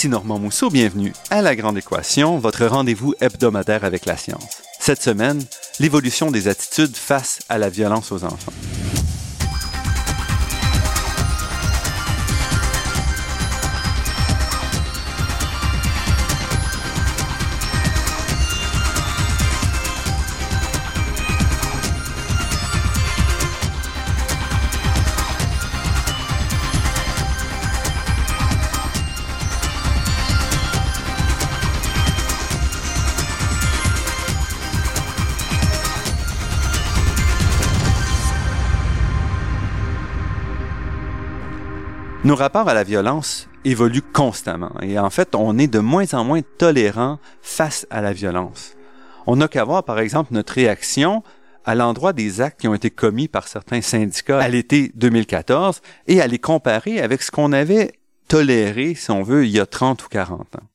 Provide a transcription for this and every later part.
Ici Normand Mousseau, bienvenue à La Grande Équation, votre rendez-vous hebdomadaire avec la science. Cette semaine, l'évolution des attitudes face à la violence aux enfants. Nos rapports à la violence évoluent constamment et en fait, on est de moins en moins tolérant face à la violence. On n'a qu'à voir, par exemple, notre réaction à l'endroit des actes qui ont été commis par certains syndicats à l'été 2014 et à les comparer avec ce qu'on avait toléré, si on veut, il y a 30 ou 40 ans.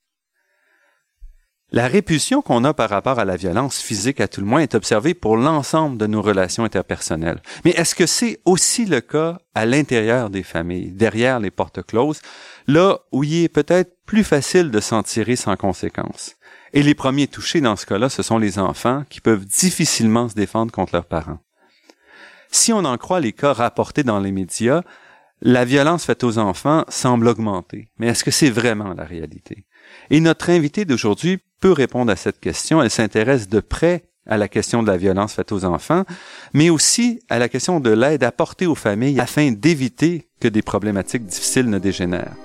La répulsion qu'on a par rapport à la violence physique, à tout le moins, est observée pour l'ensemble de nos relations interpersonnelles. Mais est-ce que c'est aussi le cas à l'intérieur des familles, derrière les portes closes, là où il est peut-être plus facile de s'en tirer sans conséquence? Et les premiers touchés dans ce cas-là, ce sont les enfants qui peuvent difficilement se défendre contre leurs parents. Si on en croit les cas rapportés dans les médias, la violence faite aux enfants semble augmenter. Mais est-ce que c'est vraiment la réalité? Et notre invitée d'aujourd'hui peut répondre à cette question. Elle s'intéresse de près à la question de la violence faite aux enfants, mais aussi à la question de l'aide apportée aux familles afin d'éviter que des problématiques difficiles ne dégénèrent.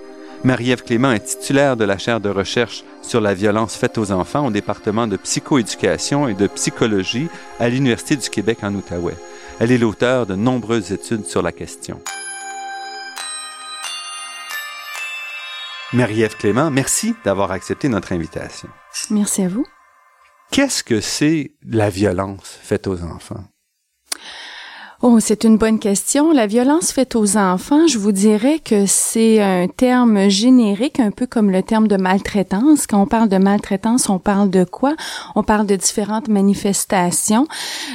Marie-Ève Clément est titulaire de la chaire de recherche sur la violence faite aux enfants au département de psychoéducation et de psychologie à l'Université du Québec en Outaouais. Elle est l'auteur de nombreuses études sur la question. Marie-Ève Clément, merci d'avoir accepté notre invitation. Merci à vous. Qu'est-ce que c'est la violence faite aux enfants? Oh, c'est une bonne question. La violence faite aux enfants, je vous dirais que c'est un terme générique, un peu comme le terme de maltraitance. Quand on parle de maltraitance, on parle de quoi? On parle de différentes manifestations.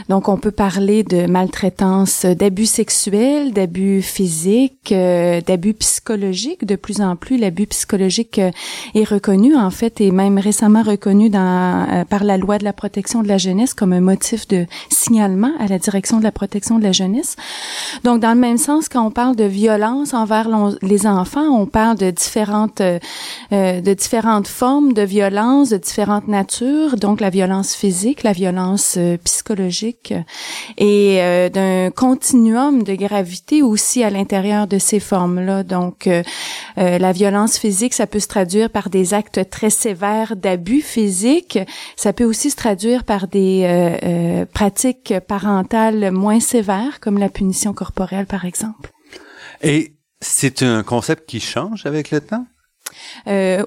Donc, on peut parler de maltraitance, d'abus sexuels, d'abus physiques, euh, d'abus psychologiques. De plus en plus, l'abus psychologique euh, est reconnu, en fait, et même récemment reconnu dans, euh, par la loi de la protection de la jeunesse comme un motif de signalement à la direction de la protection de la Donc, dans le même sens, quand on parle de violence envers les enfants, on parle de différentes, euh, euh, de différentes formes de violence, de différentes natures. Donc, la violence physique, la violence euh, psychologique et d'un continuum de gravité aussi à l'intérieur de ces formes-là. Donc, la violence physique, ça peut se traduire par des actes très sévères d'abus physiques. Ça peut aussi se traduire par des pratiques parentales moins sévères comme la punition corporelle, par exemple. Et c'est un concept qui change avec le temps? Euh,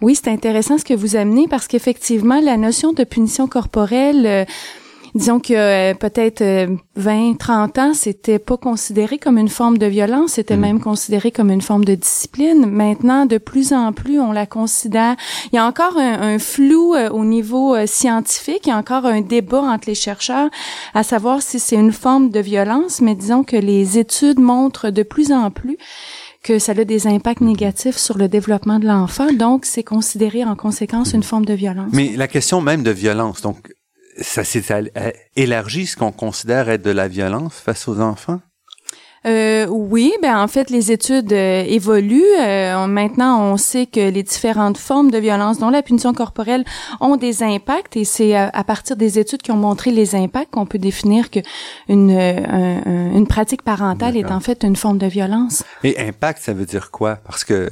oui, c'est intéressant ce que vous amenez parce qu'effectivement, la notion de punition corporelle... Euh, disons que euh, peut-être 20, euh, 30 ans, c'était pas considéré comme une forme de violence, c'était mm. même considéré comme une forme de discipline. Maintenant, de plus en plus, on la considère. Il y a encore un, flou euh, au niveau scientifique, il y a encore un débat entre les chercheurs à savoir si c'est une forme de violence, mais disons que les études montrent de plus en plus que ça a des impacts négatifs sur le développement de l'enfant, donc c'est considéré en conséquence une forme de violence. Mais la question même de violence, donc ça s'est élargi ce qu'on considère être de la violence face aux enfants? Euh, oui, ben en fait les études euh, évoluent. Euh, maintenant, on sait que les différentes formes de violence, dont la punition corporelle, ont des impacts, et c'est à, partir des études qui ont montré les impacts qu'on peut définir que une, une pratique parentale est en fait une forme de violence. Et impact, ça veut dire quoi? Parce que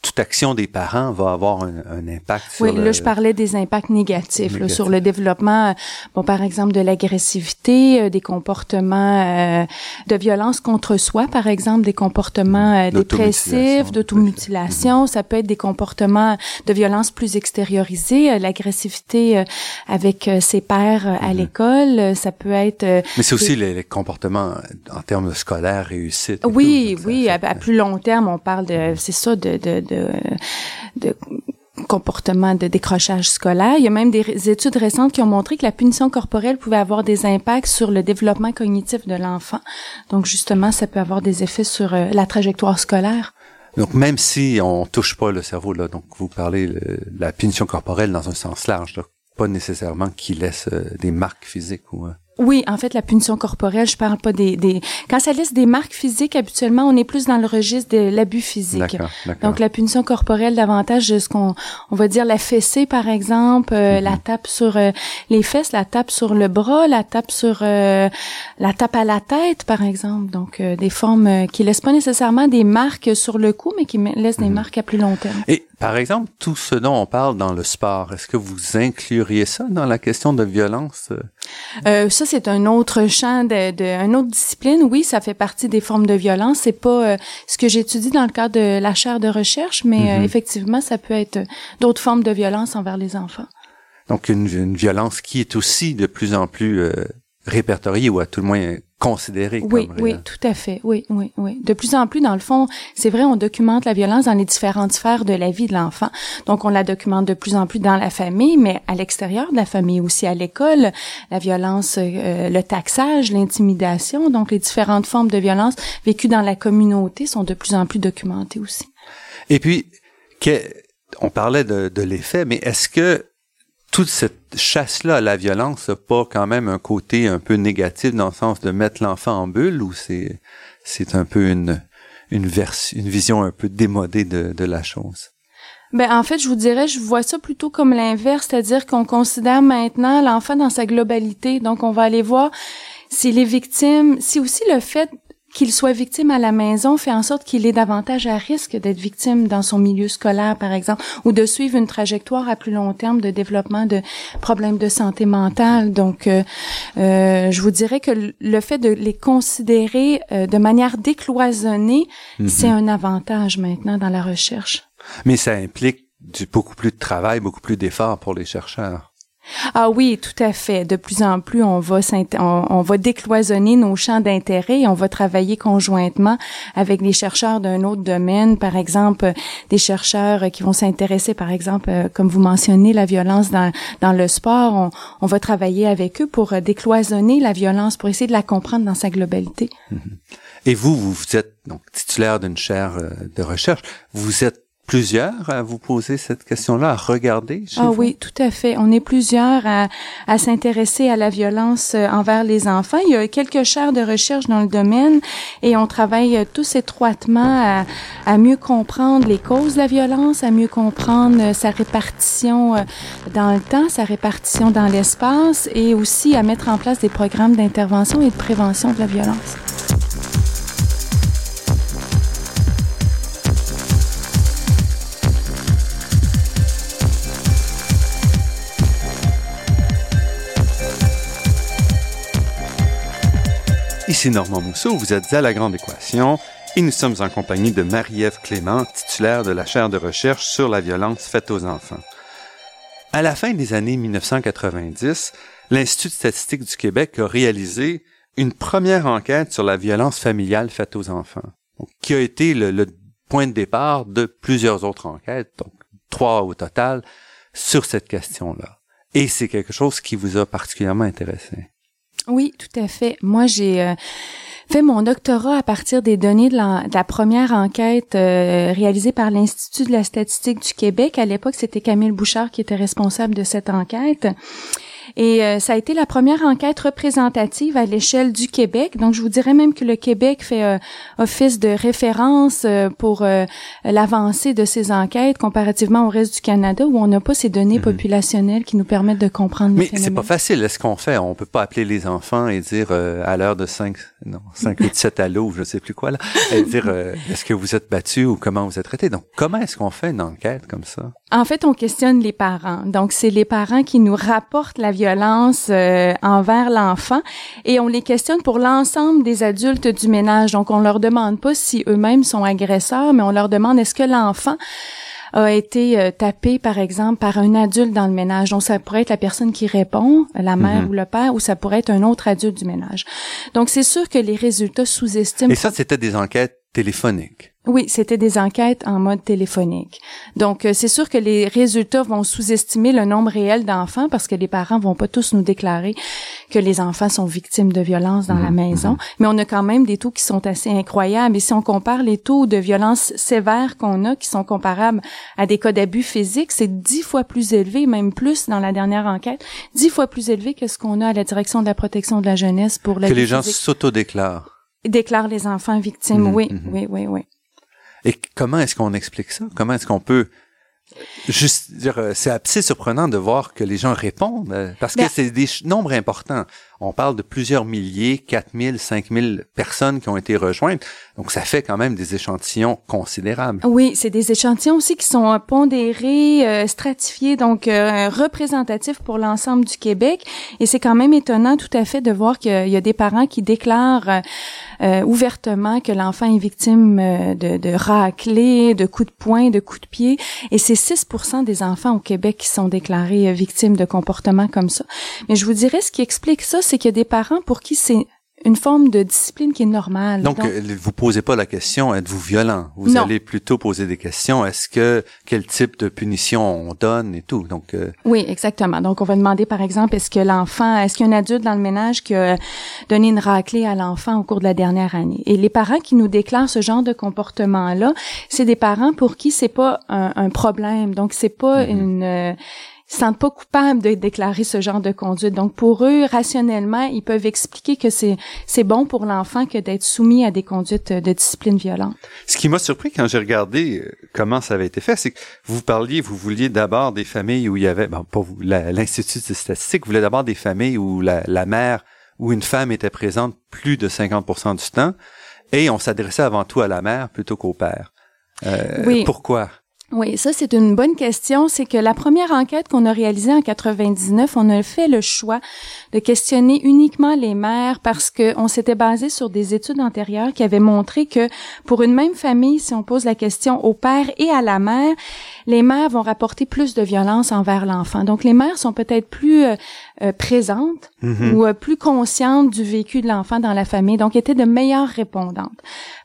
toute action des parents va avoir un, un impact sur Oui, là, je parlais des impacts négatifs, Là, sur le développement, euh, bon, par exemple, de l'agressivité, euh, des comportements euh, de violence contre soi, par exemple, des comportements dépressifs, d'automutilation. Ça peut être des comportements de violence plus extériorisés, l'agressivité avec ses pairs à mm-hmm. l'école. Ça peut être... Mais c'est aussi les, comportements en termes scolaires réussite. Oui, oui, à, plus long terme, on parle de, c'est ça, de, de de, comportement de décrochage scolaire. Il y a même des études récentes qui ont montré que la punition corporelle pouvait avoir des impacts sur le développement cognitif de l'enfant. Donc justement, ça peut avoir des effets sur euh, la trajectoire scolaire. Donc même si on touche pas le cerveau là, donc vous parlez de la punition corporelle dans un sens large, là, pas nécessairement qui laisse euh, des marques physiques ou. Oui, en fait, la punition corporelle, je parle pas des, des... Quand ça laisse des marques physiques, habituellement, on est plus dans le registre de l'abus physique. Donc, la punition corporelle, davantage de ce qu'on on va dire la fessée, par exemple, euh, la mhm. tape sur euh, les fesses, la tape sur le bras, la tape sur euh, la tape à la tête, par exemple. Donc, des formes qui laissent pas nécessairement des marques sur le cou, mais qui laissent des mhm. marques à plus long terme. Et par exemple, tout ce dont on parle dans le sport, est-ce que vous incluriez ça dans la question de violence? Euh, ça, c'est un autre champ de, de une autre discipline. Oui, ça fait partie des formes de violence. C'est pas euh, ce que j'étudie dans le cadre de la chaire de recherche, mais euh, mhm. effectivement, ça peut être d'autres formes de violence envers les enfants. Donc, une, une violence qui est aussi de plus en plus euh, répertoriée ou à tout le moins considéré oui, comme Oui, tout à fait. Oui, oui, oui. De plus en plus, dans le fond, c'est vrai, on documente la violence dans les différentes sphères de la vie de l'enfant. Donc, on la documente de plus en plus dans la famille, mais à l'extérieur de la famille aussi, à l'école, la violence, euh, le taxage, l'intimidation, donc les différentes formes de violence vécues dans la communauté sont de plus en plus documentées aussi. Et puis, que, on parlait de, de l'effet, mais est-ce que toute cette chasse-là à la violence n'a pas quand même un côté un peu négatif dans le sens de mettre l'enfant en bulle ou c'est c'est un peu une une, une vision un peu démodée de, de la chose? Ben en fait, je vous dirais, je vois ça plutôt comme l'inverse, c'est-à-dire qu'on considère maintenant l'enfant dans sa globalité. Donc, on va aller voir si les victimes, si aussi le fait qu'il soit victime à la maison fait en sorte qu'il est davantage à risque d'être victime dans son milieu scolaire, par exemple, ou de suivre une trajectoire à plus long terme de développement de problèmes de santé mentale. Donc, euh, euh je vous dirais que le fait de les considérer euh, de manière décloisonnée, mhm. c'est un avantage maintenant dans la recherche. Mais ça implique du, beaucoup plus de travail, beaucoup plus d'efforts pour les chercheurs. Ah oui, tout à fait. De plus en plus, on va on, va décloisonner nos champs d'intérêt et on va travailler conjointement avec des chercheurs d'un autre domaine, par exemple des chercheurs qui vont s'intéresser, par exemple, euh, comme vous mentionnez, la violence dans, dans le sport. On, on va travailler avec eux pour décloisonner la violence, pour essayer de la comprendre dans sa globalité. Et vous, vous êtes donc titulaire d'une chaire euh, de recherche. Vous êtes plusieurs à vous poser cette question-là, à regarder chez Ah oui, tout à fait. On est plusieurs à, à s'intéresser à la violence euh, envers les enfants. Il y a quelques chaires de recherche dans le domaine et on travaille tous étroitement à, à mieux comprendre les causes de la violence, à mieux comprendre euh, sa répartition euh, dans le temps, sa répartition dans l'espace et aussi à mettre en place des programmes d'intervention et de prévention de la violence. Ici Normand Mousseau, vous êtes à La Grande Équation et nous sommes en compagnie de Marie-Ève Clément, titulaire de la chaire de recherche sur la violence faite aux enfants. À la fin des années 1990, l'Institut de statistique du Québec a réalisé une première enquête sur la violence familiale faite aux enfants, qui a été le, point de départ de plusieurs autres enquêtes, donc trois au total, sur cette question-là. Et c'est quelque chose qui vous a particulièrement intéressé. Oui, tout à fait. Moi, j'ai euh, fait mon doctorat à partir des données de la, première enquête euh, réalisée par l'Institut de la statistique du Québec. À l'époque, c'était Camille Bouchard qui était responsable de cette enquête. Et euh, ça a été la première enquête représentative à l'échelle du Québec. Donc, je vous dirais même que le Québec fait euh, office de référence euh, pour l'avancée de ces enquêtes comparativement au reste du Canada où on n'a pas ces données mhm. populationnelles qui nous permettent de comprendre Mais c'est pas facile. Est-ce qu'on fait? On peut pas appeler les enfants et dire à l'heure de 5, non, 5, 8, 7 à l'eau, je sais plus quoi, là, et dire est-ce que vous êtes battu ou comment vous êtes traité? Donc, comment est-ce qu'on fait une enquête comme ça? En fait, on questionne les parents. Donc, c'est les parents qui nous rapportent la violence euh, envers l'enfant et on les questionne pour l'ensemble des adultes du ménage. Donc, on leur demande pas si eux-mêmes sont agresseurs, mais on leur demande est-ce que l'enfant a été euh, tapé, par exemple, par un adulte dans le ménage. Donc, ça pourrait être la personne qui répond, la mère mhm. ou le père, ou ça pourrait être un autre adulte du ménage. Donc, c'est sûr que les résultats sous-estiment. Et ça, c'était des enquêtes téléphonique. Oui, c'était des enquêtes en mode téléphonique. Donc, euh, c'est sûr que les résultats vont sous-estimer le nombre réel d'enfants parce que les parents vont pas tous nous déclarer que les enfants sont victimes de violences dans la Mhm, maison. Mais on a quand même des taux qui sont assez incroyables. Et si on compare les taux de violence sévères qu'on a, qui sont comparables à des cas d'abus physiques, c'est dix fois plus élevé, même plus dans la dernière enquête, dix fois plus élevé que ce qu'on a à la direction de la protection de la jeunesse pour la Que les gens s'autodéclarent. Déclarent les enfants victimes. Mhm, oui, mhm. oui, oui, oui. Et comment est-ce qu'on explique ça? Comment est-ce qu'on peut juste dire, euh, c'est assez surprenant de voir que les gens répondent, euh, parce que Ben- c'est des nombres importants. On parle de plusieurs milliers, 4000, 5000 personnes qui ont été rejointes. Donc, ça fait quand même des échantillons considérables. Oui, c'est des échantillons aussi qui sont pondérés, euh, stratifiés, donc euh, représentatifs pour l'ensemble du Québec. Et c'est quand même étonnant tout à fait de voir qu'il y a des parents qui déclarent euh, euh, ouvertement que l'enfant est victime de, de raclés, de coups de poing, de coups de pied. Et c'est 6% des enfants au Québec qui sont déclarés victimes de comportements comme ça. Mais je vous dirais, ce qui explique ça, c'est qu'il y a des parents pour qui c'est une forme de discipline qui est normale. Donc, euh, vous posez pas la question, êtes-vous violent? Vous Non. allez plutôt poser des questions, est-ce que, quel type de punition on donne et tout? Donc, euh, Oui, exactement. Donc, on va demander, par exemple, est-ce que l'enfant, est-ce qu'il y a un adulte dans le ménage qui a donné une raclée à l'enfant au cours de la dernière année? Et les parents qui nous déclarent ce genre de comportement-là, c'est des parents pour qui c'est pas un, un problème. Donc, c'est pas Mhm. une... sentent pas coupables de déclarer ce genre de conduite. Donc, pour eux, rationnellement, ils peuvent expliquer que c'est c'est bon pour l'enfant que d'être soumis à des conduites de discipline violente. Ce qui m'a surpris quand j'ai regardé euh, comment ça avait été fait, c'est que vous parliez, vous vouliez d'abord des familles où il y avait, bon, pas vous, l'Institut de statistique voulait d'abord des familles où la, la mère ou une femme était présente plus de 50% du temps, et on s'adressait avant tout à la mère plutôt qu'au père. Euh, Oui. Pourquoi? Oui, ça c'est une bonne question. C'est que la première enquête qu'on a réalisée en 99, on a fait le choix de questionner uniquement les mères parce que on s'était basé sur des études antérieures qui avaient montré que pour une même famille, si on pose la question au père et à la mère, les mères vont rapporter plus de violence envers l'enfant. Donc les mères sont peut-être plus euh, euh, présentes Mhm. ou euh, plus conscientes du vécu de l'enfant dans la famille, donc étaient de meilleures répondantes.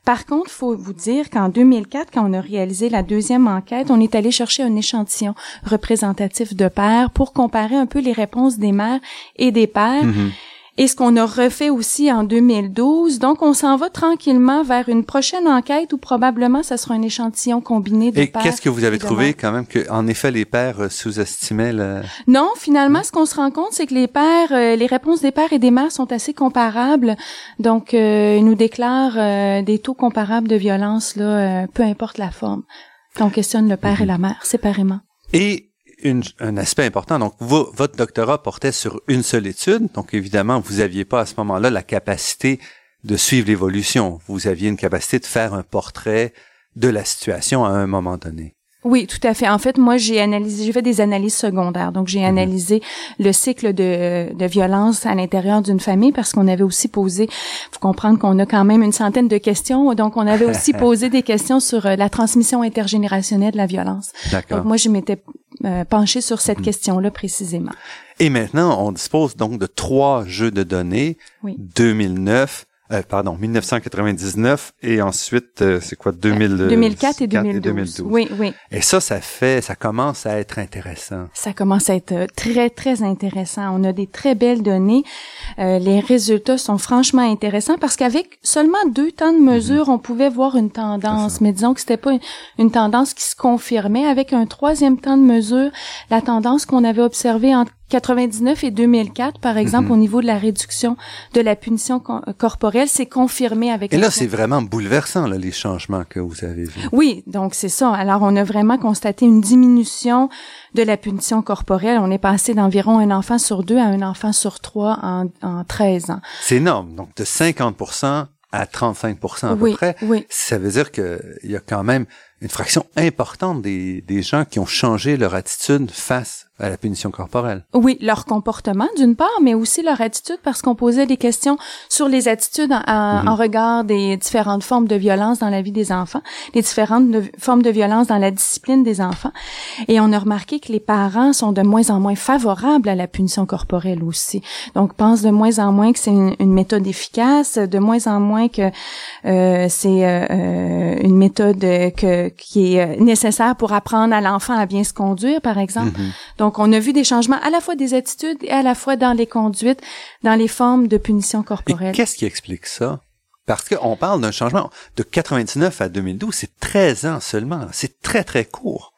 Par contre, faut vous dire qu'en 2004, quand on a réalisé la deuxième enquête, on est allé chercher un échantillon représentatif de pères pour comparer un peu les réponses des mères et des pères. Mhm. Et ce qu'on a refait aussi en 2012. Donc, on s'en va tranquillement vers une prochaine enquête où probablement ça sera un échantillon combiné de Et qu'est-ce que vous avez trouvé quand même que, en effet, les pères euh, sous-estimaient le... Non, finalement, ce qu'on se rend compte, c'est que les pères, euh, les réponses des pères et des mères sont assez comparables. Donc, euh, ils nous déclarent euh, des taux comparables de violence, là, euh, peu importe la forme. Quand on questionne le père et la mère séparément. Et une- un aspect important, donc vo- votre doctorat portait sur une seule étude, donc évidemment, vous aviez pas à ce moment-là la capacité de suivre l'évolution. Vous aviez une capacité de faire un portrait de la situation à un moment donné. Oui, tout à fait. En fait, moi, j'ai analysé, j'ai fait des analyses secondaires. Donc, j'ai analysé le cycle de, de violence à l'intérieur d'une famille parce qu'on avait aussi posé, faut comprendre qu'on a quand même une centaine de questions. Donc, on avait aussi posé des questions sur euh, la transmission intergénérationnelle de la violence. D'accord. Donc, moi, je m'étais euh, penchée sur cette question-là précisément. Et maintenant, on dispose donc de trois jeux de données, Oui. 2009, euh, pardon, 1999 et ensuite, euh, c'est quoi, 2000, 2004 et 2012. Oui, oui. Et ça, ça fait, ça commence à être intéressant. Ça commence à être euh, très, très intéressant. On a des très belles données. Euh, les résultats sont franchement intéressants parce qu'avec seulement deux temps de mesure, on pouvait voir une tendance. Mais disons que c'était pas une, une tendance qui se confirmait. Avec un troisième temps de mesure, la tendance qu'on avait observée entre 99 et 2004, par exemple, au niveau de la réduction de la punition co- corporelle, s'est confirmée avec Et là, c'est vraiment bouleversant, là, les changements que vous avez vus. oui, donc c'est ça. Alors, on a vraiment constaté une diminution de la punition corporelle. On est passé d'environ un enfant sur deux à un enfant sur trois en, en 13 ans. C'est énorme. Donc, de 50 à 35 à peu près. oui. Ça veut dire que il y a quand même une fraction importante des, des gens qui ont changé leur attitude face à la punition corporelle. Oui, leur comportement d'une part, mais aussi leur attitude parce qu'on posait des questions sur les attitudes en, Mhm. en regard des différentes formes de violence dans la vie des enfants, les différentes de- formes de violence dans la discipline des enfants. Et on a remarqué que les parents sont de moins en moins favorables à la punition corporelle aussi. Donc, pensent de moins en moins que c'est une, une méthode efficace, de moins en moins que euh, c'est euh, euh, une méthode euh, qui est euh, nécessaire pour apprendre à l'enfant à bien se conduire, par exemple. Mhm. Donc, on a vu des changements à la fois des attitudes et à la fois dans les conduites, dans les formes de punition corporelle. qu'est-ce qui explique ça? Parce qu'on parle d'un changement de 99 à 2012, c'est 13 ans seulement. C'est très, très court.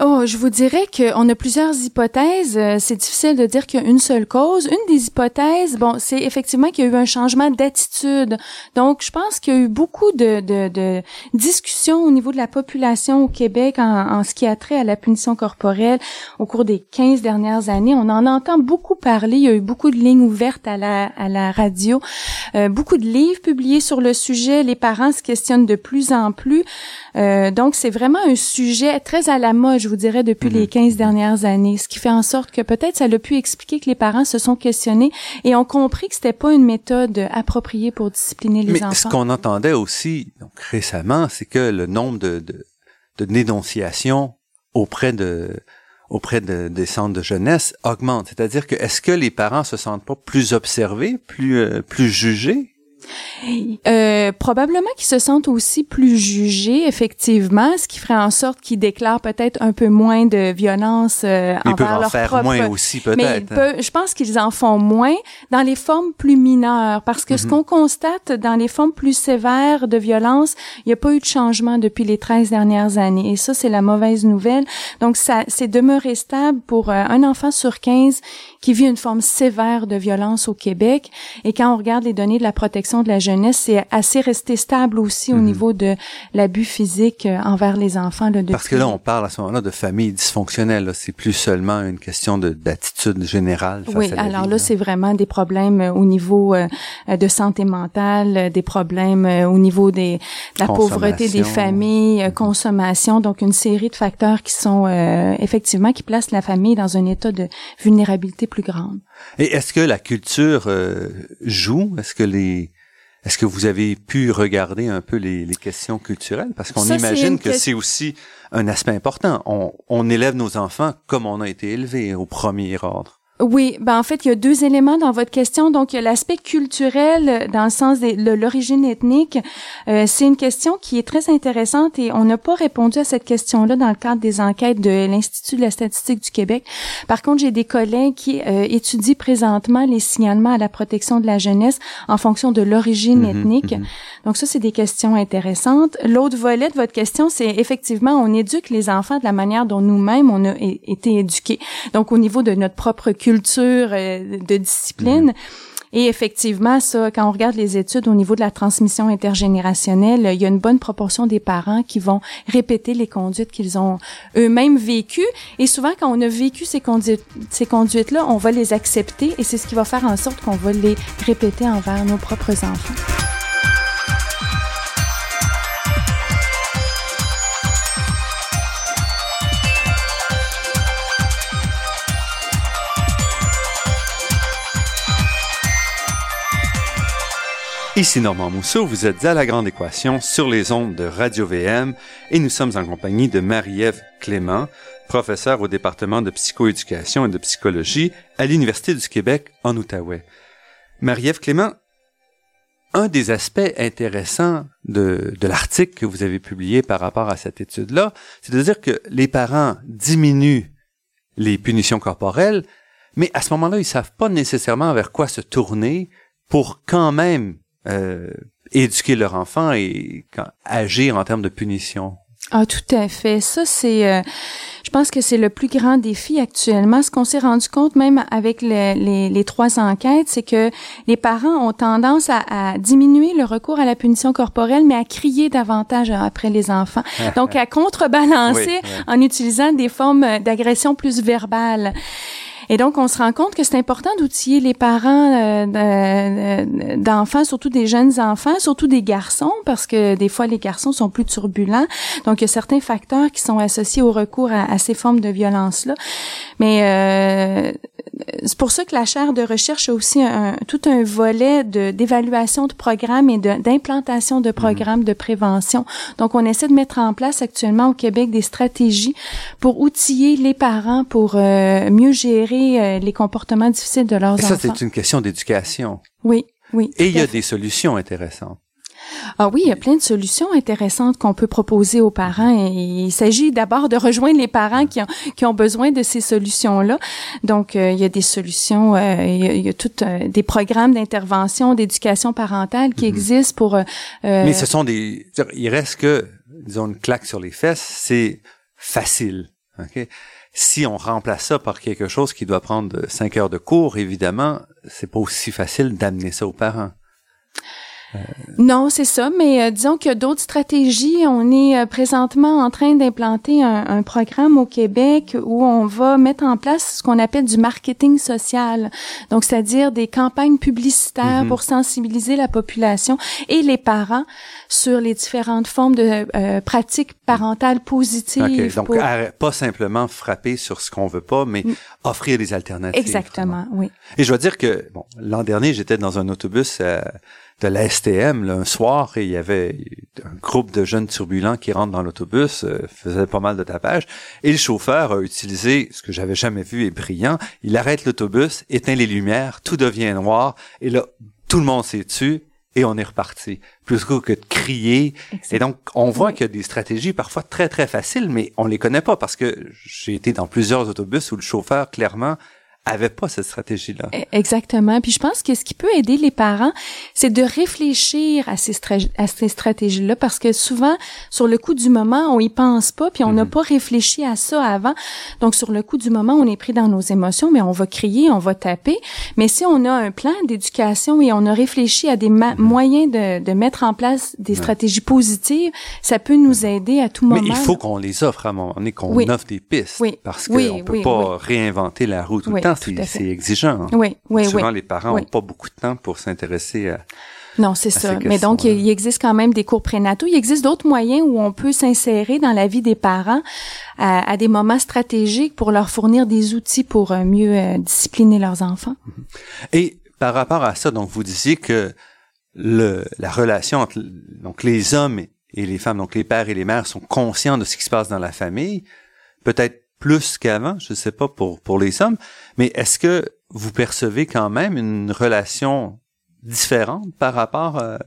Oh, je vous dirais qu'on a plusieurs hypothèses. Euh, C'est difficile de dire qu'il y a une seule cause. Une des hypothèses, bon, c'est effectivement qu'il y a eu un changement d'attitude. Donc, je pense qu'il y a eu beaucoup de, de, de discussions au niveau de la population au Québec en, en ce qui a trait à la punition corporelle au cours des 15 dernières années. On en entend beaucoup parler. Il y a eu beaucoup de lignes ouvertes à la, à la radio, euh, beaucoup de livres publiés sur le sujet. Les parents se questionnent de plus en plus. Euh, donc, c'est vraiment un sujet très à la mode, je vous dirais, depuis les 15 dernières années, ce qui fait en sorte que peut-être ça l'a pu expliquer que les parents se sont questionnés et ont compris que c'était pas une méthode appropriée pour discipliner les Mais ce enfants. qu'on entendait aussi donc, récemment, c'est que le nombre de, de, de dénonciations auprès de auprès de, des centres de jeunesse augmente. C'est-à-dire que est-ce que les parents se sentent pas plus observés, plus euh, plus jugés? Euh, probablement qu'ils se sentent aussi plus jugés, effectivement, ce qui ferait en sorte qu'ils déclarent peut-être un peu moins de violence euh, ils peuvent envers en leur faire propre moins aussi peut-être. hein. peuvent- je pense qu'ils en font moins dans les formes plus mineures, parce que ce Mhm. qu'on constate dans les formes plus sévères de violence, il n'y a pas eu de changement depuis les 13 dernières années. Et ça, c'est la mauvaise nouvelle. Donc, ça, c'est demeuré stable pour euh, un enfant sur 15 qui vit une forme sévère de violence au Québec. Et quand on regarde les données de la protection de la jeunesse, c'est assez resté stable aussi au Mhm. niveau de l'abus physique euh, envers les enfants. Là, Parce que là, on parle à ce moment-là de famille dysfonctionnelle. là. C'est plus seulement une question de d'attitude générale. Face Oui, à la alors vie, là, c'est vraiment des problèmes euh, au niveau euh, de santé mentale, des problèmes au niveau des, de la pauvreté des familles, euh, consommation, donc une série de facteurs qui sont euh, effectivement qui placent la famille dans un état de vulnérabilité plus grande. Et est-ce que la culture euh, joue? Est-ce que les est-ce que vous avez pu regarder un peu les, les questions culturelles? Parce qu'on imagine que c'est aussi un aspect important. On, on élève nos enfants comme on a été élevé au premier ordre. Oui, ben en fait, il y a deux éléments dans votre question. Donc, il y a l'aspect culturel euh, dans le sens de l'origine ethnique. Euh, c'est une question qui est très intéressante et on n'a pas répondu à cette question-là dans le cadre des enquêtes de l'Institut de la statistique du Québec. Par contre, j'ai des collègues qui euh, étudient présentement les signalements à la protection de la jeunesse en fonction de l'origine Mhm, ethnique. mhm. Donc ça, c'est des questions intéressantes. L'autre volet de votre question, c'est effectivement, on éduque les enfants de la manière dont nous-mêmes, on a été éduqués. Donc au niveau de notre propre culture euh, de discipline. Et effectivement, ça, quand on regarde les études au niveau de la transmission intergénérationnelle, il y a une bonne proportion des parents qui vont répéter les conduites qu'ils ont eux-mêmes vécues. Et souvent, quand on a vécu ces conduites, ces conduites-là, on va les accepter et c'est ce qui va faire en sorte qu'on va les répéter envers nos propres enfants. Ici Normand Mousseau, vous êtes à La Grande Équation sur les ondes de Radio VM et nous sommes en compagnie de Marie-Ève Clément, professeure au département de psychoéducation et de psychologie à l'Université du Québec en Outaouais. Marie-Ève Clément, un des aspects intéressants de, de l'article que vous avez publié par rapport à cette étude-là, c'est de dire que les parents diminuent les punitions corporelles, mais à ce moment-là, ils savent pas nécessairement vers quoi se tourner pour quand même euh, éduquer leur enfant et quand- agir en termes de punition. Ah, tout à fait. Ça, c'est, euh, je pense que c'est le plus grand défi actuellement. Ce qu'on s'est rendu compte, même avec le- les, les trois enquêtes, c'est que les parents ont tendance à, à diminuer le recours à la punition corporelle, mais à crier davantage après les enfants. Donc, à contrebalancer Oui, oui. en utilisant des formes d'agression plus verbales. Et donc, on se rend compte que c'est important d'outiller les parents euh, d'enfants, surtout des jeunes enfants, surtout des garçons, parce que des fois, les garçons sont plus turbulents. Donc, il y a certains facteurs qui sont associés au recours à, ces formes de violence-là. Mais euh, c'est pour ça que la chaire de recherche a aussi un, tout un volet d'évaluation de, programmes et d'implantation de, programmes de prévention. Donc, on essaie de mettre en place actuellement au Québec des stratégies pour outiller les parents pour euh, mieux gérer euh, les comportements difficiles de leurs enfants. Ça, c'est une question d'éducation. Oui, oui. Et il y a des solutions intéressantes. Ah oui, il y a plein de solutions intéressantes qu'on peut proposer aux parents et il s'agit d'abord de rejoindre les parents qui ont, qui ont besoin de ces solutions-là. Donc, euh, il y a des solutions, euh, il, y a, tout euh, des programmes d'intervention, d'éducation parentale qui mhm. existent pour... Mais ce sont des... Il reste que, disons, une claque sur les fesses, c'est facile. OK? Si on remplace ça par quelque chose qui doit prendre cinq heures de cours, évidemment, c'est pas aussi facile d'amener ça aux parents. Non, c'est ça, mais euh, disons qu'il y a d'autres stratégies. On est euh, présentement en train d'implanter un, programme au Québec où on va mettre en place ce qu'on appelle du marketing social. Donc, c'est-à-dire des campagnes publicitaires mhm. pour sensibiliser la population et les parents sur les différentes formes de euh, pratiques parentales positives. Donc, pas simplement frapper sur ce qu'on veut pas, mais mm. offrir des alternatives. Exactement, oui. Et je dois dire que, bon, l'an dernier, j'étais dans un autobus de la STM un soir et il y avait un groupe de jeunes turbulents qui rentrent dans l'autobus, euh, faisait pas mal de tapage et le chauffeur a utilisé ce que j'avais jamais vu et brillant, il arrête l'autobus, éteint les lumières, tout devient noir et là tout le monde s'est tué et on est reparti. Plutôt que de crier. Et donc, on voit qu'il y a des stratégies parfois très, très faciles, mais on les connaît pas parce que j'ai été dans plusieurs autobus où le chauffeur, clairement, avait pas cette stratégie-là. E, exactement. Puis je pense que ce qui peut aider les parents, c'est de réfléchir à ces, à ces stratégies-là parce que souvent, sur le coup du moment, on y pense pas puis on n'a mhm. pas réfléchi à ça avant. Donc, sur le coup du moment, on est pris dans nos émotions, mais on va crier, on va taper. Mais si on a un plan d'éducation et on a réfléchi à des mhm. moyens de, de, mettre en place des stratégies positives, ça peut nous aider à tout moment. Mais il faut qu'on les offre à un moment donné, qu'on offre des pistes. Oui. Parce qu'on ne peut pas réinventer la roue tout le temps c'est exigeant. Oui, oui, Souvent, les parents n'ont pas beaucoup de temps pour s'intéresser à, non, c'est ça. Mais donc, il, existe quand même des cours prénataux. Il existe d'autres moyens où on peut s'insérer dans la vie des parents à, des moments stratégiques pour leur fournir des outils pour euh, mieux euh, discipliner leurs enfants. Mm-hmm. Et par rapport à ça, donc vous disiez que le, la relation entre donc les hommes et les femmes, donc les pères et les mères, sont conscients de ce qui se passe dans la famille. Peut-être plus qu'avant, je ne sais pas pour, pour les sommes, mais est-ce que vous percevez quand même une relation différente par rapport euh,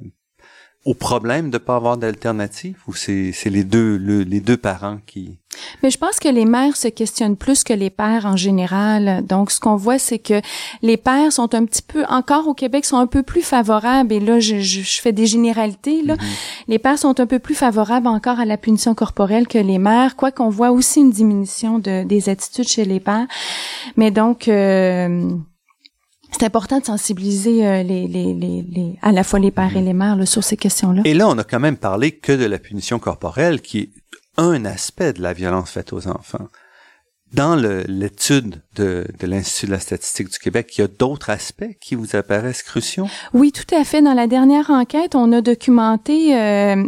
au problème de pas avoir d'alternative ou c'est les deux les deux parents qui mais je pense que les mères se questionnent plus que les pères en général. Donc ce qu'on voit c'est que les pères sont un petit peu encore au Québec sont un peu plus favorables et là je, je, fais des généralités là. Mm-hmm. Les pères sont un peu plus favorables encore à la punition corporelle que les mères, quoi qu'on voit aussi une diminution de des attitudes chez les pères. Mais donc euh, c'est important de sensibiliser euh, les, les, les, à la fois les pères et les mères sur ces questions-là. Et là, on a quand même parlé que de la punition corporelle, qui est un aspect de la violence faite aux enfants dans l'étude de, de l'Institut de la statistique du Québec, il y a d'autres aspects qui vous apparaissent cruciaux? Oui, tout à fait. Dans la dernière enquête, on a documenté euh,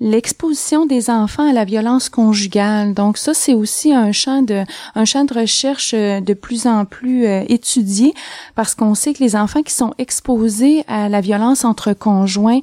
l'exposition des enfants à la violence conjugale. Donc ça, c'est aussi un champ de un champ de recherche euh, de plus en plus euh, étudié parce qu'on sait que les enfants qui sont exposés à la violence entre conjoints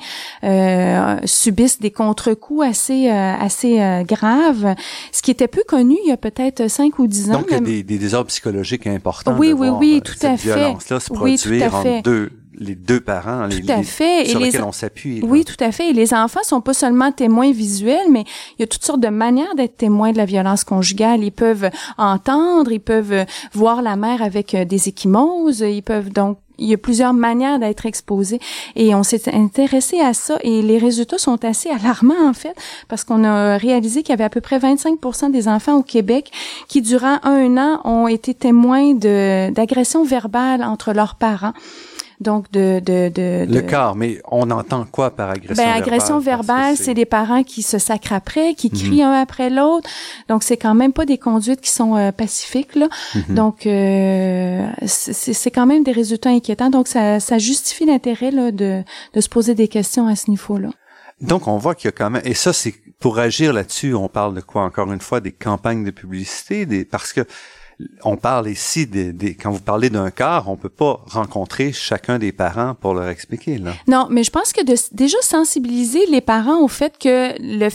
subissent des contre-coups assez assez graves, ce qui était peu connu il y a peut-être cinq ou donc, il y a des, des désordres psychologiques importants. Oui, oui, oui, tout à fait. violence-là se produire entre deux, les deux parents, les, à fait. sur lesquels on s'appuie. Oui, tout à fait. Et les enfants sont pas seulement témoins visuels, mais il y a toutes sortes de manières d'être témoins de la violence conjugale. Ils peuvent entendre, ils peuvent voir la mère avec euh, des échymoses, ils peuvent donc il y a plusieurs manières d'être exposé et on s'est intéressé à ça et les résultats sont assez alarmants en fait parce qu'on a réalisé qu'il y avait à peu près 25% des enfants au Québec qui durant un an ont été témoins d'agressions verbales entre leurs parents. Donc de, de, de, le corps, mais on entend quoi par agression ben, agression verbale, c'est des parents qui se sacrent après, qui mhm. crient un après l'autre. Donc c'est quand même pas des conduites qui sont euh, pacifiques là. Mhm. Donc euh, c'est quand même des résultats inquiétants. Donc ça, ça justifie l'intérêt là de, de se poser des questions à ce niveau-là. Donc, on voit qu'il y a quand même, et ça, c'est pour agir là-dessus, on parle de quoi encore une fois, des campagnes de publicité, des, parce que on parle ici des, quand vous parlez d'un quart, on peut pas rencontrer chacun des parents pour leur expliquer là. Non, mais je pense que de déjà sensibiliser les parents au fait que le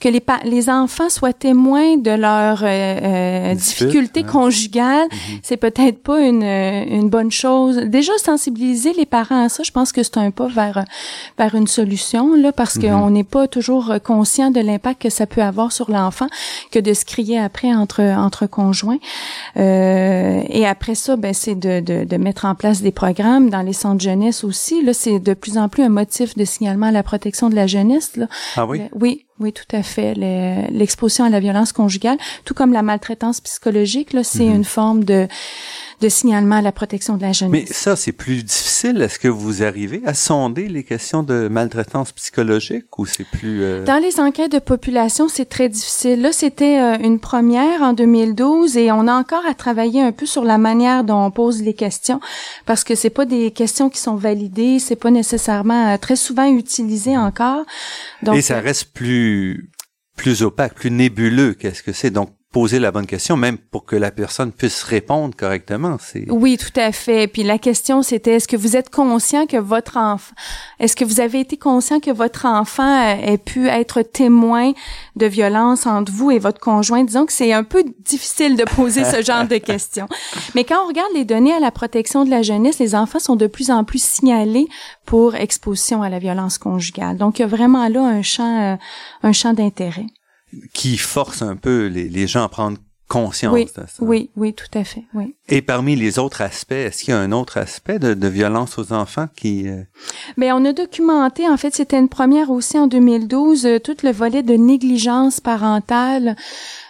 que les, les enfants soient témoins de leurs euh, euh difficultés conjugales, mhm. c'est peut-être pas une, euh, une bonne chose. Déjà sensibiliser les parents à ça, je pense que c'est un pas vers vers une solution là, parce mhm. qu'on n'est pas toujours conscient de l'impact que ça peut avoir sur l'enfant, que de se crier après entre entre conjoints. Euh, et après ça, ben c'est de, de, de mettre en place des programmes dans les centres jeunesse aussi. Là, c'est de plus en plus un motif de signalement à la protection de la jeunesse. Là. Ah oui? oui, oui, tout à fait. L'exposition à la violence conjugale, tout comme la maltraitance psychologique, là, c'est mhm. une forme de de signalement à la protection de la jeunesse. Mais ça, c'est plus difficile. Est-ce que vous arrivez à sonder les questions de maltraitance psychologique ou c'est plus... Euh... Dans les enquêtes de population, c'est très difficile. Là, c'était euh, une première en 2012 et on a encore à travailler un peu sur la manière dont on pose les questions parce que c'est pas des questions qui sont validées, c'est pas nécessairement euh, très souvent utilisé encore. Donc, et ça euh, reste plus plus opaque, plus nébuleux. Qu'est-ce que c'est? Donc, poser la bonne question, même pour que la personne puisse répondre correctement. C'est oui, tout à fait. Puis la question c'était est-ce que vous êtes conscient que votre enfant, est-ce que vous avez été conscient que votre enfant ait pu être témoin de violence entre vous et votre conjoint? Disons que c'est un peu difficile de poser ce genre de questions. Mais quand on regarde les données à la protection de la jeunesse, les enfants sont de plus en plus signalés pour exposition à la violence conjugale. Donc il y a vraiment là un champ, euh, un champ d'intérêt qui force un peu les, les gens à prendre conscience oui, de ça. Oui, oui, tout à fait. Oui. Et parmi les autres aspects, est-ce qu'il y a un autre aspect de, de violence aux enfants qui... Euh... Bien, on a documenté, en fait, c'était une première aussi en 2012, euh, tout le volet de négligence parentale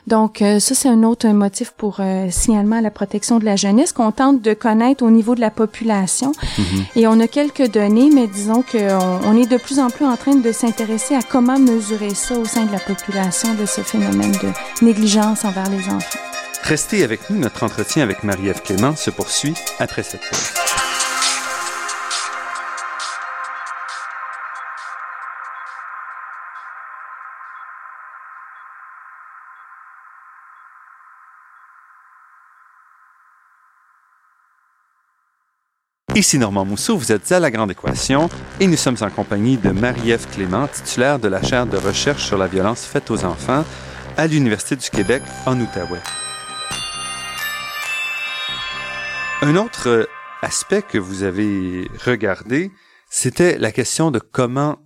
donc, euh, ça, c'est un autre motif pour euh, signalement à la protection de la jeunesse qu'on tente de connaître au niveau de la population. Mhm. Et on a quelques données, mais disons qu'on on est de plus en plus en train de s'intéresser à comment mesurer ça au sein de la population, de ce phénomène de négligence envers les enfants. Restez avec nous, notre entretien avec Marie-Ève Clément se poursuit après cette pause. Ici Normand Mousseau, vous êtes à La Grande Équation et nous sommes en compagnie de Marie-Ève Clément, titulaire de la chaire de recherche sur la violence faite aux enfants à l'Université du Québec en Outaouais. Un autre aspect que vous avez regardé, c'était la question de comment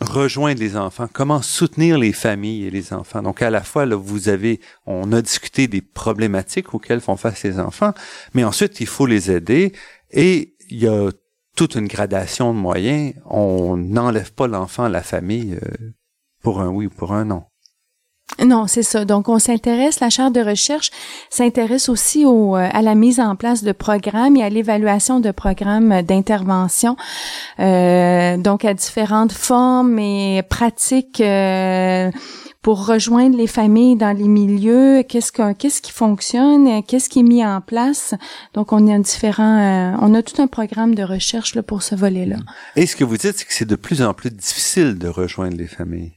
rejoindre les enfants, comment soutenir les familles et les enfants. Donc à la fois, là, vous avez, on a discuté des problématiques auxquelles font face les enfants, mais ensuite il faut les aider et il y a toute une gradation de moyens. On n'enlève pas l'enfant à la famille euh, pour un oui ou pour un non. Non, c'est ça. Donc, on s'intéresse, la chaire de recherche s'intéresse aussi au, euh, à la mise en place de programmes et à l'évaluation de programmes d'intervention, euh, donc à différentes formes et pratiques euh, pour rejoindre les familles dans les milieux, qu'est-ce que, qu'est-ce qui fonctionne, qu'est-ce qui est mis en place? Donc, on a différent, on a tout un programme de recherche là, pour ce volet-là. Et ce que vous dites, c'est que c'est de plus en plus difficile de rejoindre les familles.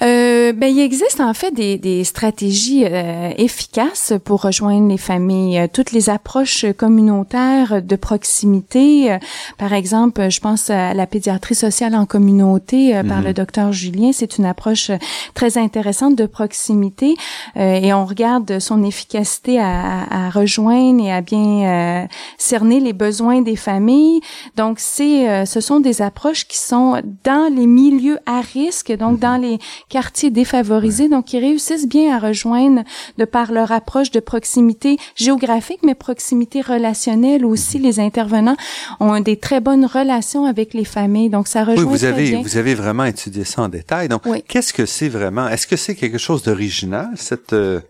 Uh. Euh, ben, il existe en fait des, des stratégies euh, efficaces pour rejoindre les familles. Euh, toutes les approches communautaires de proximité, euh, par exemple, je pense à la pédiatrie sociale en communauté par le mhm. docteur Julien. C'est une approche très intéressante de proximité et on regarde son efficacité à, à, rejoindre et à bien cerner les besoins des familles. Donc, c'est, ce sont des approches qui sont dans les milieux à risque, donc mhm. dans les quartiers défavorisés, donc ils réussissent bien à rejoindre de par leur approche de proximité géographique, mais proximité relationnelle aussi. Les intervenants ont des très bonnes relations avec les familles, donc ça rejoint oui, vous avez, bien. Vous avez vraiment étudié ça en détail. Donc, qu'est-ce que c'est vraiment Est-ce que c'est quelque chose d'original cette euh,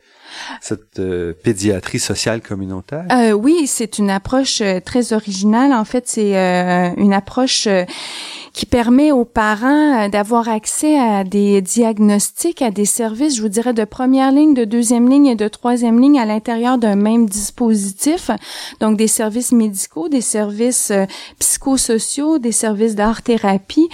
cette euh, pédiatrie sociale communautaire? Euh, oui, c'est une approche euh, très originale. En fait, c'est une approche qui permet aux parents d'avoir accès à des diagnostics, à des services, je vous dirais, de première ligne, de deuxième ligne et de troisième ligne à l'intérieur d'un même dispositif. Donc, des services médicaux, des services psychosociaux, des services d'art-thérapie.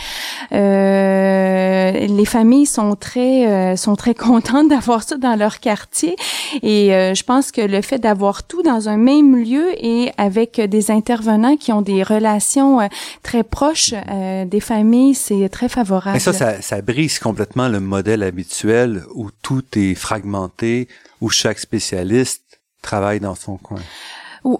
les familles sont très, sont très contentes d'avoir ça dans leur quartier et euh, je pense que le fait d'avoir tout dans un même lieu et avec des intervenants qui ont des relations euh, très proches euh, des familles, c'est très favorable. Ça, ça, ça brise complètement le modèle habituel où tout est fragmenté, où chaque spécialiste travaille dans son coin.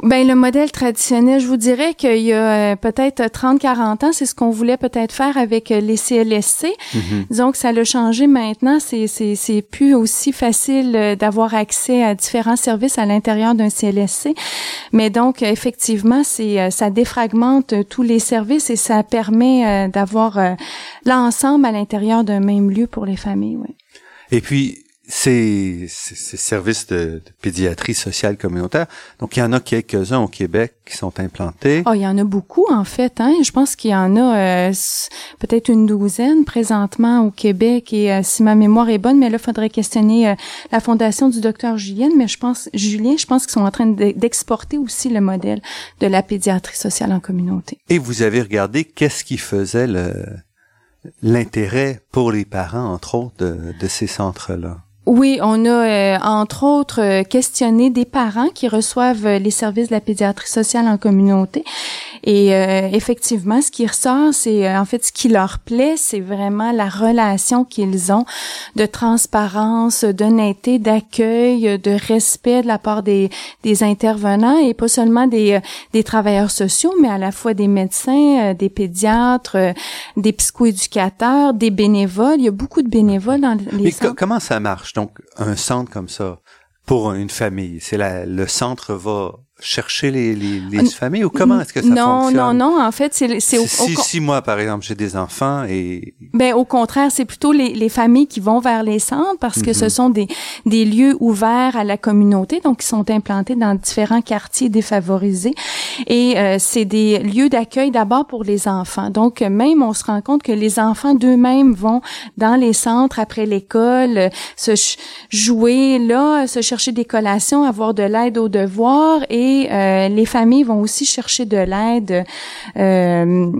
Ben le modèle traditionnel, je vous dirais qu'il y a euh, peut-être 30-40 ans, c'est ce qu'on voulait peut-être faire avec euh, les CLSC. Mm-hmm. Disons que ça l'a changé maintenant, c'est c'est c'est plus aussi facile euh, d'avoir accès à différents services à l'intérieur d'un CLSC. Mais donc effectivement, c'est ça défragmente tous les services et ça permet d'avoir l'ensemble à l'intérieur d'un même lieu pour les familles, oui. Et puis ces, ces, services de, pédiatrie sociale communautaire. Donc, il y en a quelques-uns au Québec qui sont implantés. Oh, il y en a beaucoup, en fait. Hein? Je pense qu'il y en a euh, peut-être une douzaine présentement au Québec. Et euh, si ma mémoire est bonne, mais là, il faudrait questionner euh, la fondation du docteur Julien. Mais je pense, Julien, je pense qu'ils sont en train d'exporter aussi le modèle de la pédiatrie sociale en communauté. Et vous avez regardé qu'est-ce qui faisait le l'intérêt pour les parents, entre autres, de, de ces centres-là? Oui, on a euh, entre autres euh, questionné des parents qui reçoivent euh, les services de la pédiatrie sociale en communauté et euh, effectivement, ce qui ressort, c'est euh, en fait ce qui leur plaît, c'est vraiment la relation qu'ils ont de transparence, d'honnêteté, d'accueil, de respect de la part des, des intervenants et pas seulement des, euh, des travailleurs sociaux, mais à la fois des médecins, des pédiatres, des psychoéducateurs, des bénévoles. Il y a beaucoup de bénévoles dans les mais centres. comment ça marche? Donc un centre comme ça pour une famille C'est le centre va chercher les, les, les familles ou comment est-ce que ça non, fonctionne? Non, non, non. En fait, c'est c'est si, si moi par exemple j'ai des enfants et ben au contraire, c'est plutôt les, les familles qui vont vers les centres parce que ce mhm. sont des des lieux ouverts à la communauté, donc qui sont implantés dans différents quartiers défavorisés et euh, c'est des lieux d'accueil d'abord pour les enfants. Donc même on se rend compte que les enfants d'eux-mêmes vont dans les centres après l'école se jouer là, se chercher des collations, avoir de l'aide aux devoirs et euh, les familles vont aussi chercher de l'aide euh,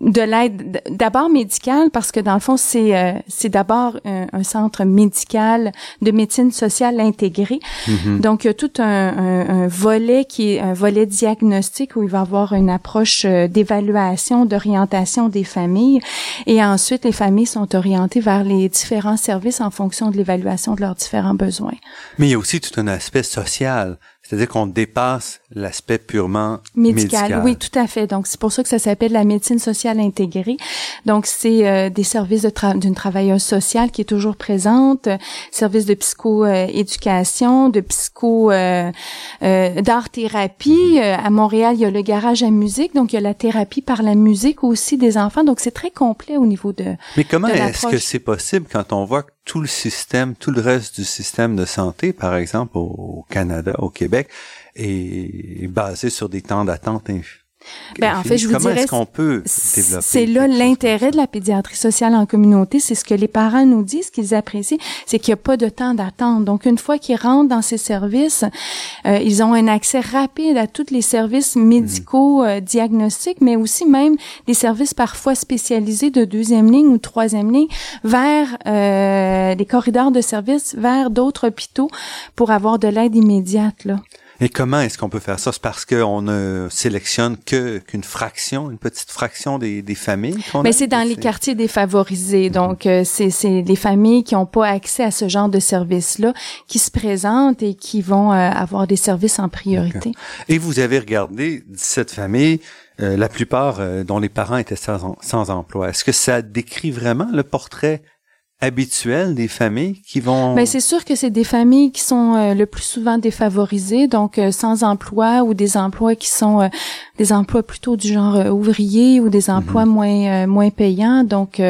de l'aide d'abord médicale parce que dans le fond c'est euh, c'est d'abord un, centre médical de médecine sociale intégrée mm-hmm. donc il y a tout un, volet qui est un volet diagnostique où il va y avoir une approche d'évaluation d'orientation des familles. Et ensuite les familles sont orientées vers les différents services en fonction de l'évaluation de leurs différents besoins. Mais il y a aussi tout un aspect social c'est-à-dire qu'on dépasse l'aspect purement médical. Oui, tout à fait. Donc, c'est pour ça que ça s'appelle la médecine sociale intégrée. Donc, c'est euh, des services d'une travailleuse sociale qui est toujours présente, euh, services de psycho-éducation, de psycho euh, d'art-thérapie. à Montréal, il y a le garage à musique, donc il y a la thérapie par la musique aussi des enfants. Donc, c'est très complet au niveau de. Mais comment est-ce que c'est possible quand on voit tout le système, tout le reste du système de santé, par exemple au, Canada, au Québec, est basé sur des temps d'attente ben, en fait, je vous Comment dirais, est-ce qu'on peut développer C'est là l'intérêt de la pédiatrie sociale en communauté, c'est ce que les parents nous disent qu'ils apprécient, c'est qu'il n'y a pas de temps d'attente. Donc, une fois qu'ils rentrent dans ces services, euh, ils ont un accès rapide à tous les services médicaux, euh, diagnostiques, mais aussi même des services parfois spécialisés de deuxième ligne ou troisième ligne vers euh, des corridors de services vers d'autres hôpitaux pour avoir de l'aide immédiate. Là. Et comment est-ce qu'on peut faire ça? C'est parce qu'on ne sélectionne que qu'une fraction, une petite fraction des, des familles? Mais c'est dans les quartiers défavorisés. Mhm. Donc, euh, c'est c'est les familles qui n'ont pas accès à ce genre de services-là qui se présentent et qui vont euh, avoir des services en priorité. Et vous avez regardé cette famille, euh, la plupart dont les parents étaient sans, sans emploi. Est-ce que ça décrit vraiment le portrait habituel des familles qui vont... Ben, c'est sûr que c'est des familles qui sont euh, le plus souvent défavorisées, donc euh, sans emploi ou des emplois qui sont euh, des emplois plutôt du genre ouvrier ou des emplois Mhm. moins moins payants. Donc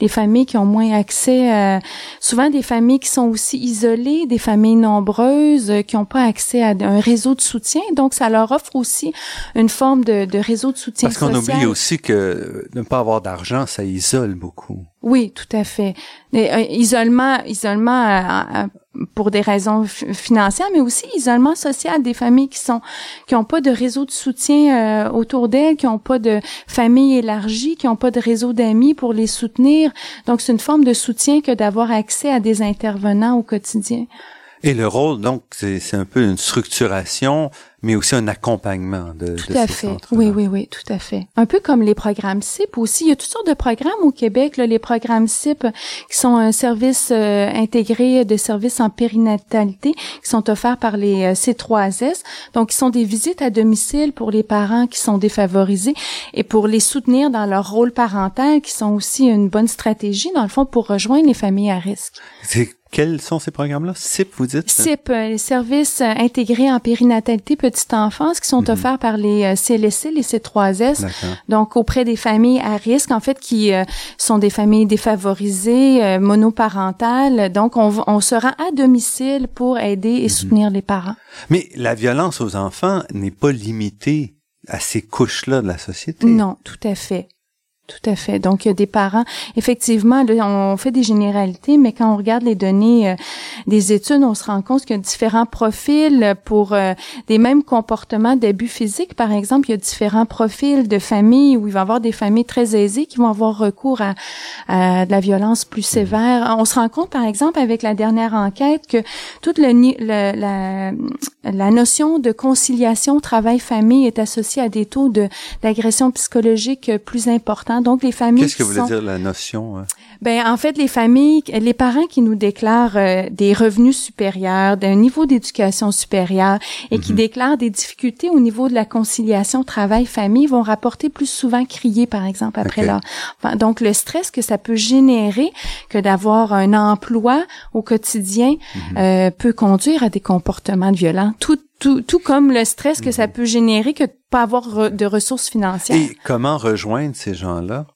des familles qui ont moins accès, souvent des familles qui sont aussi isolées, des familles nombreuses qui n'ont pas accès à un réseau de soutien. Donc ça leur offre aussi une forme de, de réseau de soutien Parce qu'on oublie aussi que ne pas avoir d'argent, ça isole beaucoup. Oui, tout à fait. Euh, isolement, isolement euh, euh, pour des raisons financières, mais aussi isolement social des familles qui sont qui ont pas de réseau de soutien autour d'elles, qui ont pas de famille élargie, qui ont pas de réseau d'amis pour les soutenir. Donc c'est une forme de soutien que d'avoir accès à des intervenants au quotidien. Et le rôle, donc, c'est un peu une structuration, mais aussi un accompagnement de, Tout de à ces fait. Oui, oui, oui, tout à fait. Un peu comme les programmes CIP aussi. Il y a toutes sortes de programmes au Québec. Là, les programmes CIP qui sont un service euh, intégré de services en périnatalité qui sont offerts par les euh, C3S. Donc, qui sont des visites à domicile pour les parents qui sont défavorisés et pour les soutenir dans leur rôle parental, qui sont aussi une bonne stratégie, dans le fond, pour rejoindre les familles à risque. Quels sont ces programmes-là? CIP, vous dites? CIP, euh, les services euh, intégrés en périnatalité petite enfance qui sont Mhm. offerts par les euh, CLSC, les C3S, D'accord. donc auprès des familles à risque, en fait, qui euh, sont des familles défavorisées, euh, monoparentales. Donc, on, on se rend à domicile pour aider Mhm. et soutenir les parents. Mais la violence aux enfants n'est pas limitée à ces couches-là de la société. Non, tout à fait. Tout à fait. Donc, il y a des parents, effectivement, là, on fait des généralités, mais quand on regarde les données euh, des études, on se rend compte qu'il y a différents profils pour euh, des mêmes comportements d'abus physiques. Par exemple, il y a différents profils de familles où il va y avoir des familles très aisées qui vont avoir recours à, à de la violence plus sévère. On se rend compte, par exemple, avec la dernière enquête, que toute le, ni- le- la, la notion de conciliation travail-famille est associée à des taux de d'agression psychologique plus importants. Donc, les familles Qu'est-ce que voulait sont- dire la notion? euh? ben en fait les familles, les parents qui nous déclarent euh, des revenus supérieurs, d'un niveau d'éducation supérieur et qui déclarent des difficultés au niveau de la conciliation travail-famille vont rapporter plus souvent crier par exemple après Ok. leur enfin, donc le stress que ça peut générer que d'avoir un emploi au quotidien euh, peut conduire à des comportements violents tout tout, tout comme le stress que ça peut générer que de pas avoir de ressources financières. Et comment rejoindre ces gens-là?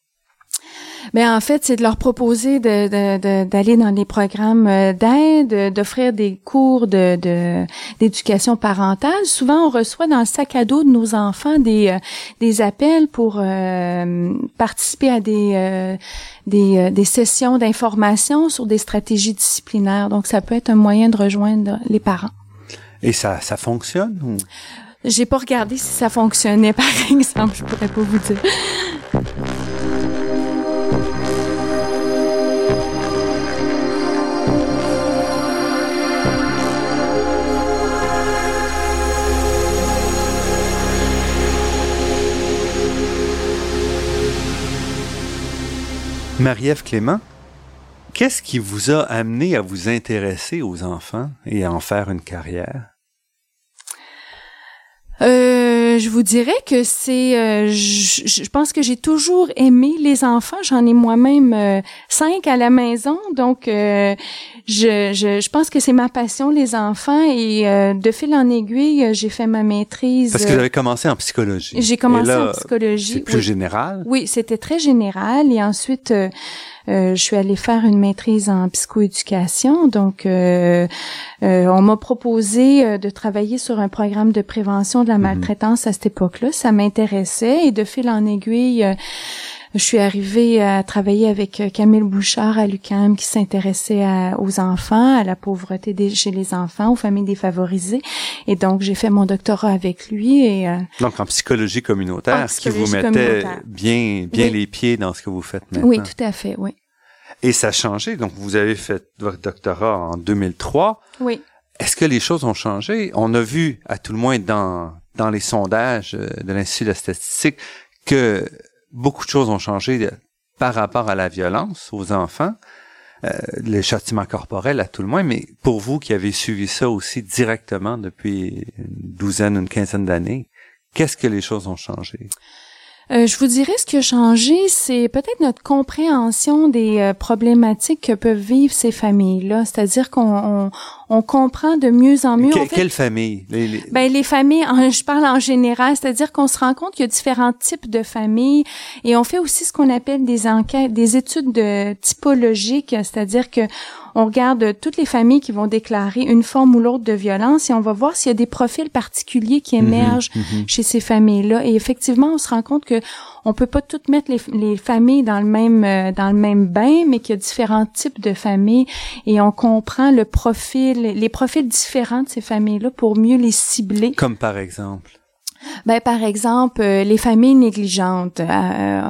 Ben en fait, c'est de leur proposer de, de- de- d'aller dans les programmes euh, d'aide, d'offrir des cours de, de- d'éducation parentale. Souvent, on reçoit dans le sac à dos de nos enfants des euh, des appels pour euh, participer à des euh, des, euh, des sessions d'information sur des stratégies disciplinaires. Donc, ça peut être un moyen de rejoindre les parents. Et ça, ça fonctionne? ou- J'ai pas regardé si ça fonctionnait, par exemple. Je pourrais pas vous dire. Marie-Ève Clément, qu'est-ce qui vous a amené à vous intéresser aux enfants et à en faire une carrière? Euh, je vous dirais que c'est, euh, je, pense que j'ai toujours aimé les enfants. J'en ai moi-même euh, cinq à la maison, donc euh, je, je, je pense que c'est ma passion les enfants et euh, de fil en aiguille, euh, j'ai fait ma maîtrise. Parce que vous avez commencé en psychologie. J'ai commencé là, en psychologie. C'est plus oui. général? Oui, c'était très général et ensuite euh, euh, je suis allée faire une maîtrise en psychoéducation. Donc, euh, euh, on m'a proposé euh, de travailler sur un programme de prévention de la maltraitance à cette époque-là. Ça m'intéressait et de fil en aiguille. Euh, je suis arrivée à travailler avec euh, Camille Bouchard à l'UQAM qui s'intéressait aux enfants, à la pauvreté des- chez les enfants, aux familles défavorisées. Et donc, j'ai fait mon doctorat avec lui et euh, Donc en psychologie communautaire, En ce qui vous mettait bien, bien Oui. les pieds dans ce que vous faites maintenant. oui, tout à fait, oui. Et ça a changé. Donc vous avez fait votre doctorat en 2003. Oui. Est-ce que les choses ont changé? On a vu, à tout le moins dans, dans les sondages euh, de l'Institut de la statistique, que beaucoup de choses ont changé par rapport à la violence aux enfants, euh, les châtiments corporels à tout le moins, mais pour vous qui avez suivi ça aussi directement depuis une douzaine, une quinzaine d'années, qu'est-ce que les choses ont changé? Euh, je vous dirais ce qui a changé, c'est peut-être notre compréhension des euh, problématiques que peuvent vivre ces familles-là. C'est-à-dire qu'on on, comprend de mieux en mieux. Que, quelle famille? Les, les... Ben, les familles, je parle en général, c'est-à-dire qu'on se rend compte qu'il y a différents types de familles et on fait aussi ce qu'on appelle des enquêtes, des études de typologiques, c'est-à-dire que on regarde toutes les familles qui vont déclarer une forme ou l'autre de violence et on va voir s'il y a des profils particuliers qui mhm, émergent mhm. chez ces familles-là. Et effectivement, on se rend compte que on peut pas toutes mettre les, familles dans le même euh, dans le même bain, mais qu'il y a différents types de familles et on comprend le profil, les profils différents de ces familles-là pour mieux les cibler. Comme par exemple? Ben par exemple euh, les familles négligentes. Euh,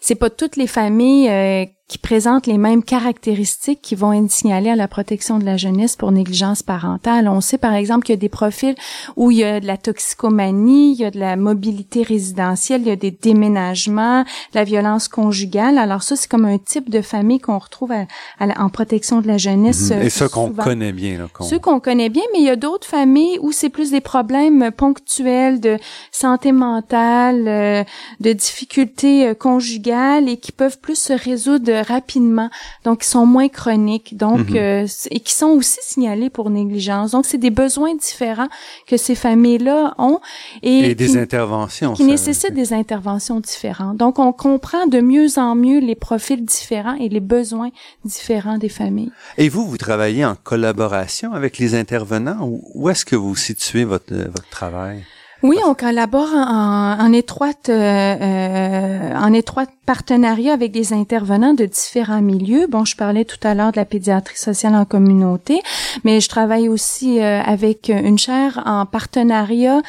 c'est pas toutes les familles euh, qui présentent les mêmes caractéristiques qui vont être signalées à la protection de la jeunesse pour négligence parentale. On sait par exemple qu'il y a des profils où il y a de la toxicomanie, il y a de la mobilité résidentielle, il y a des déménagements, la violence conjugale. Alors ça, c'est comme un type de famille qu'on retrouve en protection de la jeunesse. Mhm. Et ceux qu'on connaît bien. Là, ceux qu'on connaît bien, mais il y a d'autres familles où c'est plus des problèmes ponctuels de santé mentale, euh, de difficultés euh, conjugales et qui peuvent plus se résoudre rapidement, donc qui sont moins chroniques, donc mhm. euh, et qui sont aussi signalés pour négligence. Donc c'est des besoins différents que ces familles-là ont et, des interventions qui nécessitent des interventions différentes. Donc on comprend de mieux en mieux les profils différents et les besoins différents des familles. Et vous, vous travaillez en collaboration avec les intervenants ou où est-ce que vous situez votre votre travail? Oui, on collabore en, étroite euh, euh, en étroite partenariat avec des intervenants de différents milieux. Bon, je parlais tout à l'heure de la pédiatrie sociale en communauté, mais je travaille aussi euh, avec une chaire en partenariat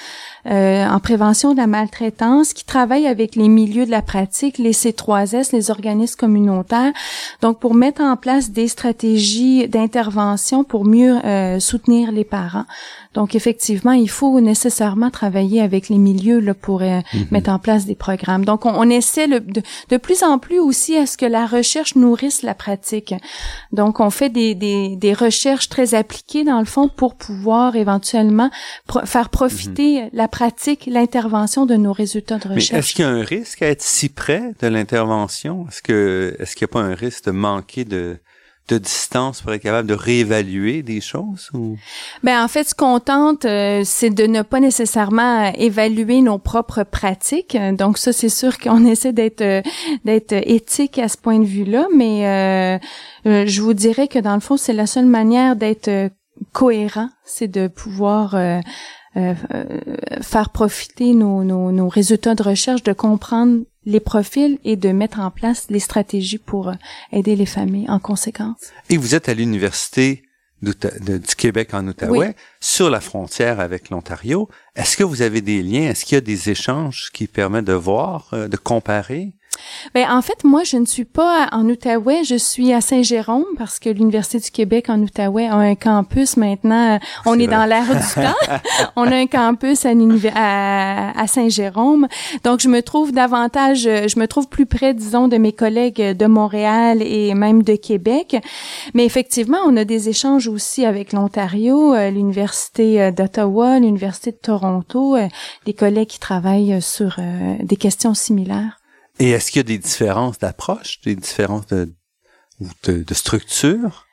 en prévention de la maltraitance qui travaille avec les milieux de la pratique, les C3S, les organismes communautaires, donc pour mettre en place des stratégies d'intervention pour mieux soutenir les parents. Donc effectivement, il faut nécessairement travailler avec les milieux là, pour euh, mhm. mettre en place des programmes. Donc on, essaie le, de, de, plus en plus aussi à ce que la recherche nourrisse la pratique. Donc on fait des, des, des recherches très appliquées dans le fond pour pouvoir éventuellement faire profiter mhm. la pratique, l'intervention de nos résultats de recherche. Est-ce qu'il y a un risque à être si près de l'intervention? Est-ce que est-ce qu'il n'y a pas un risque de manquer de de distance pour être capable de réévaluer des choses ou? Ben en fait ce qu'on tente euh, c'est de ne pas nécessairement évaluer nos propres pratiques. Donc ça c'est sûr qu'on essaie d'être euh, d'être éthique à ce point de vue-là mais euh, je vous dirais que dans le fond c'est la seule manière d'être cohérent, c'est de pouvoir euh, faire profiter nos, nos, nos, résultats de recherche, de comprendre les profils et de mettre en place les stratégies pour euh, aider les familles en conséquence. Et vous êtes à l'université du Québec en Outaouais, sur la frontière avec l'Ontario. Est-ce que vous avez des liens? Est-ce qu'il y a des échanges qui permettent de voir, euh, de comparer? Ben en fait, moi, je ne suis pas en Outaouais, je suis à Saint-Jérôme parce que l'Université du Québec en Outaouais a un campus maintenant. On est, dans l'ère du temps. On a un campus à, à, Saint-Jérôme. Donc, je me trouve davantage, je me trouve plus près, disons, de mes collègues de Montréal et même de Québec. Mais effectivement, on a des échanges aussi avec l'Ontario, euh, l'Université euh, d'Ottawa, l'Université de Toronto, euh, des collègues qui travaillent sur des questions similaires. Et est-ce qu'il y a des différences d'approche, des différences de, de, de structure?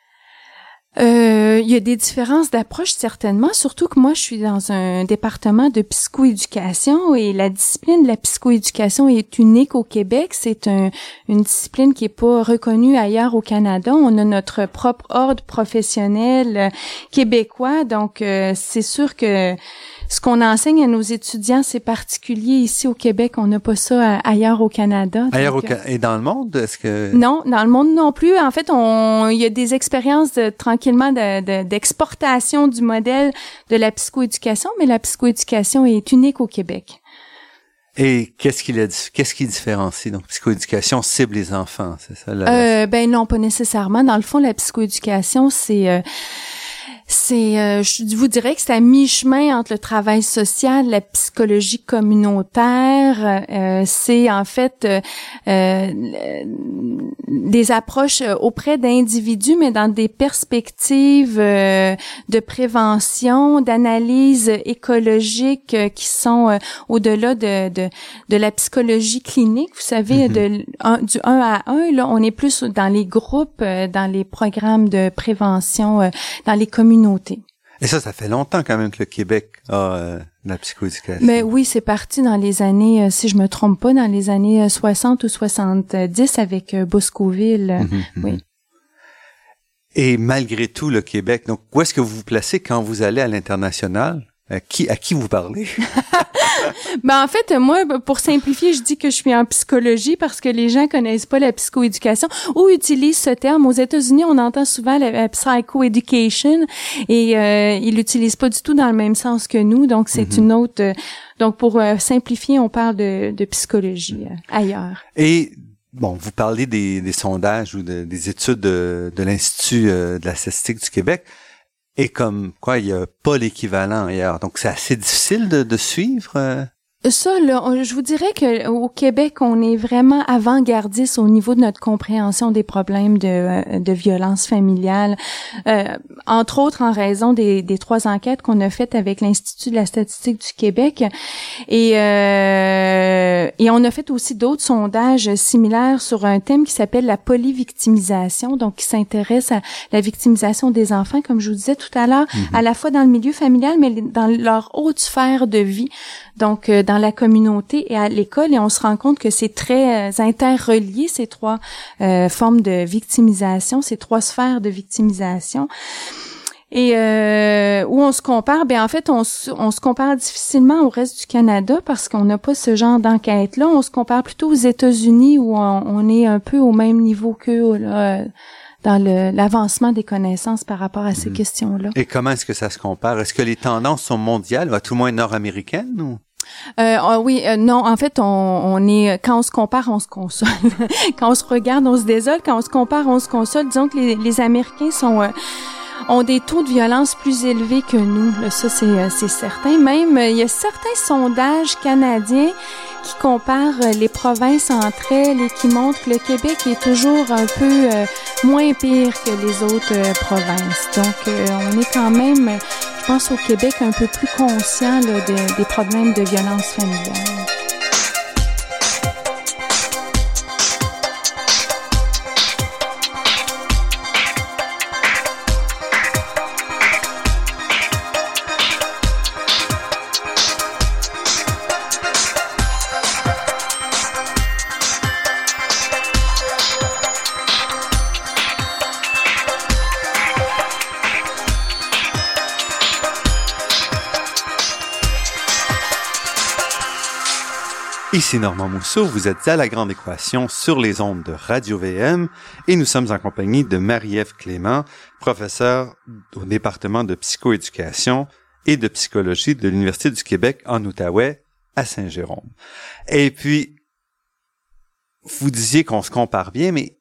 Euh, il y a des différences d'approche certainement, surtout que moi je suis dans un département de psychoéducation et la discipline de la psychoéducation est unique au Québec. C'est une discipline qui est pas reconnue ailleurs au Canada. On a notre propre ordre professionnel euh, québécois, donc euh, c'est sûr que ce qu'on enseigne à nos étudiants, c'est particulier ici au Québec. On n'a pas ça ailleurs au Canada. Ailleurs au et dans le monde, est-ce que Non, dans le monde non plus. En fait, on il y a des expériences de, tranquillement d'exportation du modèle de la psychoéducation, mais la psychoéducation est unique au Québec. Et qu'est-ce qui qu'est-ce qui différencie? Donc psychoéducation cible les enfants, c'est ça euh, Ben non, pas nécessairement. Dans le fond, la psychoéducation, c'est euh, C'est, euh, je vous dirais que c'est à mi-chemin entre le travail social, la psychologie communautaire. Euh, c'est en fait euh, des approches auprès d'individus, mais dans des perspectives de prévention, d'analyse écologique qui sont au-delà de, de, de, la psychologie clinique. Vous savez, mm-hmm. de, du 1 à 1, là, on est plus dans les groupes, dans les programmes de prévention, dans les communautés et ça, ça fait longtemps quand même que le Québec a euh, la psychoéducation. Mais oui, c'est parti dans les années, euh, si je me trompe pas, dans les années 60 euh, ou 70 avec Boscoville. Mhm, mhm. Oui. Et malgré tout, le Québec, donc où est-ce que vous vous placez quand vous allez à l'international? Qui, à qui vous parlez? ben en fait, moi, pour simplifier, je dis que je suis en psychologie parce que les gens connaissent pas la psychoéducation ou utilisent ce terme. Aux États-Unis, on entend souvent la, psychoeducation et euh, ils l'utilisent pas du tout dans le même sens que nous. Donc c'est mm-hmm. une autre. Euh, donc pour euh, simplifier, on parle de, de psychologie euh, ailleurs. Et Bon, vous parlez des, des sondages ou des études de, de l'Institut de la statistique du Québec. Et comme quoi, il n'y a pas l'équivalent ailleurs. Donc, c'est assez difficile de, de suivre. Ça, là, je vous dirais que au Québec, on est vraiment avant-gardiste au niveau de notre compréhension des problèmes de, euh, de violence familiale, euh, entre autres en raison des, des trois enquêtes qu'on a faites avec l'Institut de la statistique du Québec. Et, euh, et on a fait aussi d'autres sondages similaires sur un thème qui s'appelle la polyvictimisation, donc qui s'intéresse à la victimisation des enfants, comme je vous disais tout à l'heure, mm-hmm. à la fois dans le milieu familial, mais dans leur haute sphère de vie. Donc, euh, dans la communauté et à l'école, et on se rend compte que c'est très euh, interrelié, ces trois euh, formes de victimisation, ces trois sphères de victimisation. Et où on se compare, ben en fait, on, on, se compare difficilement au reste du Canada parce qu'on n'a pas ce genre d'enquête-là. On se compare plutôt aux États-Unis où on, est un peu au même niveau qu'eux dans l'avancement des connaissances par rapport à ces mhm. questions-là. Et comment est-ce que ça se compare? Est-ce que les tendances sont mondiales, à tout le moins nord-américaines ou? Euh, ah oui, euh, non, en fait, on, est quand on se compare, on se console. quand on se regarde, on se désole. Quand on se compare, on se console. Disons que les, les Américains sont euh, ont des taux de violence plus élevés que nous. ça, c'est, euh, c'est certain. Même, il y a certains sondages canadiens qui comparent les provinces entre elles et qui montrent que le Québec est toujours un peu moins pire que les autres provinces. Donc, on est quand même au Québec un peu plus conscient des problèmes de violence familiale. Ici Normand Mousseau, vous êtes à La Grande Équation sur les ondes de Radio VM et nous sommes en compagnie de Marie-Ève Clément, professeure au département de psychoéducation et de psychologie de l'Université du Québec en Outaouais à Saint-Jérôme. Et puis, vous disiez qu'on se compare bien, mais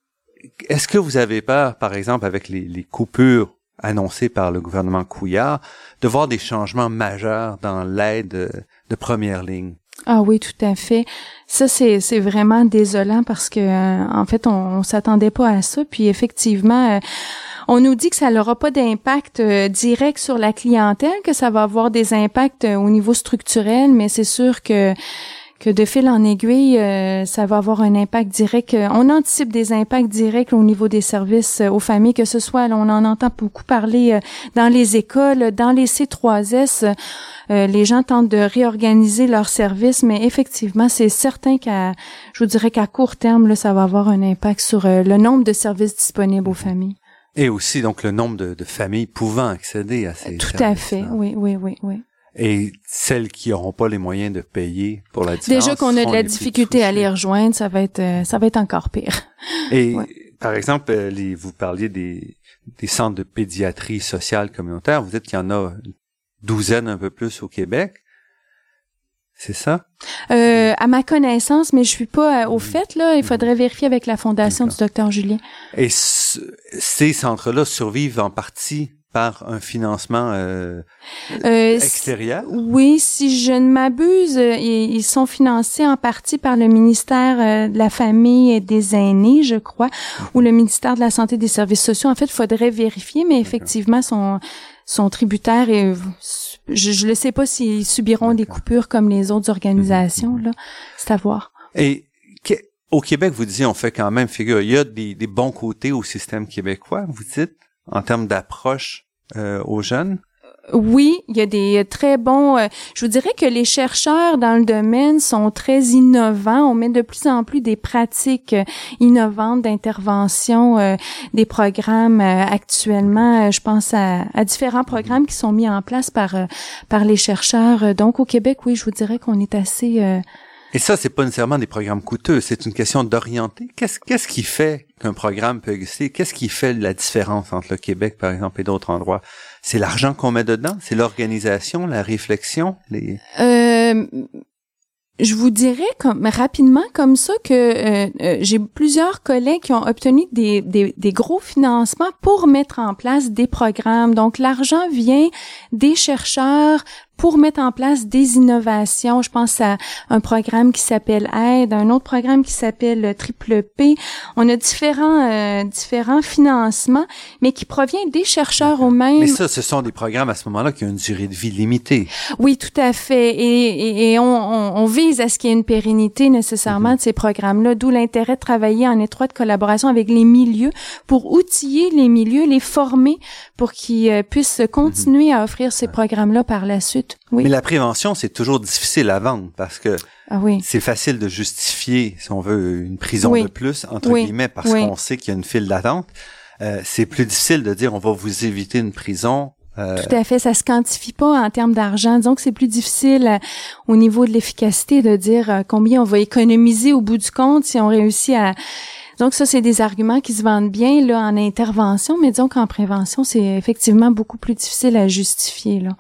est-ce que vous avez peur, par exemple, avec les coupures annoncées par le gouvernement Couillard, de voir des changements majeurs dans l'aide de première ligne? Ah oui, tout à fait. Ça, c'est, c'est vraiment désolant parce que, euh, en fait, on, on s'attendait pas à ça. Puis effectivement, euh, on nous dit que ça n'aura pas d'impact euh, direct sur la clientèle, que ça va avoir des impacts au niveau structurel, mais c'est sûr que que de fil en aiguille, ça va avoir un impact direct. On anticipe des impacts directs au niveau des services aux familles, que ce soit, on en entend beaucoup parler dans les écoles, dans les C3S. Euh, les gens tentent de réorganiser leurs services, mais effectivement, c'est certain qu'à, je vous dirais qu'à court terme, là, ça va avoir un impact sur euh, le nombre de services disponibles aux familles. Et aussi, donc, le nombre de, familles pouvant accéder à ces Tout à fait, oui, oui, oui, oui. Et celles qui n'auront pas les moyens de payer pour la différence. Déjà qu'on a de la difficulté à les rejoindre, ça va être, euh, ça va être encore pire. Et par exemple, les, vous parliez des, des centres de pédiatrie sociale communautaire. Vous dites qu'il y en a douzaine un peu plus au Québec. C'est ça? Euh, à ma connaissance, mais je suis pas euh, au fait, là. Il faudrait vérifier avec la fondation du docteur Julien. Et ces centres-là survivent en partie par un financement euh, euh, extérieur? Oui, si je ne m'abuse, euh, ils, sont financés en partie par le ministère de la Famille et des Aînés, je crois, ou le ministère de la Santé et des Services sociaux. En fait, il faudrait vérifier, mais effectivement, sont, sont tributaires et je ne sais pas s'ils subiront des coupures comme les autres organisations. Là, c'est à voir. Et au Québec, vous disiez, on fait quand même figure. Il y a des, des bons côtés au système québécois, vous dites? En termes d'approche euh, aux jeunes? Oui, il y a des très bons. Euh, je vous dirais que les chercheurs dans le domaine sont très innovants. On met de plus en plus des pratiques euh, innovantes d'intervention, des programmes actuellement. je pense à, à, différents programmes qui sont mis en place par par les chercheurs. Donc au Québec, oui, je vous dirais qu'on est assez et ça, c'est pas nécessairement des programmes coûteux, c'est une question d'orienter. Qu'est-ce, qu'est-ce qui fait qu'un programme peut exister? Qu'est-ce qui fait la différence entre le Québec, par exemple, et d'autres endroits? C'est l'argent qu'on met dedans? C'est l'organisation, la réflexion? Euh, je vous dirais comme rapidement comme ça que euh, euh, j'ai plusieurs collègues qui ont obtenu des, des, des, gros financements pour mettre en place des programmes. Donc l'argent vient des chercheurs pour mettre en place des innovations. Je pense à un programme qui s'appelle Aide, un autre programme qui s'appelle Triple P. On a différents euh, différents financements, mais qui proviennent des chercheurs eux-mêmes. Mais ça, ce sont des programmes à ce moment-là qui ont une durée de vie limitée. Oui, tout à fait. Et, et, on, on, vise à ce qu'il y ait une pérennité nécessairement de ces programmes-là, d'où l'intérêt de travailler en étroite collaboration avec les milieux pour outiller les milieux, les former pour qu'ils euh, puissent continuer à offrir ces programmes-là par la suite. Mais la prévention, c'est toujours difficile à vendre parce que ah oui. c'est facile de justifier, si on veut, une prison de plus, entre guillemets, parce qu'on sait qu'il y a une file d'attente. Euh, c'est plus difficile de dire on va vous éviter une prison. Euh... Tout à fait, ça se quantifie pas en termes d'argent. Donc c'est plus difficile euh, au niveau de l'efficacité de dire euh, combien on va économiser au bout du compte si on réussit à donc ça, c'est des arguments qui se vendent bien là en intervention, mais disons qu'en prévention, c'est effectivement beaucoup plus difficile à justifier là.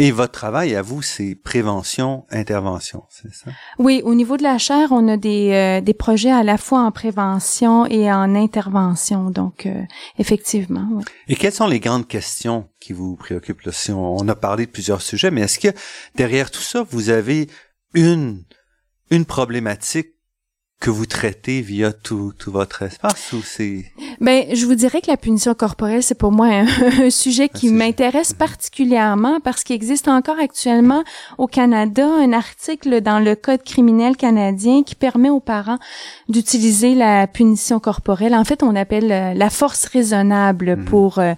Et votre travail à vous, c'est prévention, intervention, c'est ça? Oui, au niveau de la chaire, on a des, euh, des projets à la fois en prévention et en intervention. Donc, euh, effectivement. Oui. Et quelles sont les grandes questions qui vous préoccupent? Là? Si on, a parlé de plusieurs sujets, mais est-ce que derrière tout ça, vous avez une, une problématique que vous traitez via tout, tout votre espace ou c'est Ben, je vous dirais que la punition corporelle c'est pour moi un, sujet qui m'intéresse particulièrement parce qu'il existe encore actuellement au Canada un article dans le code criminel canadien qui permet aux parents d'utiliser la punition corporelle. En fait, on appelle euh, la force raisonnable mhm. pour euh,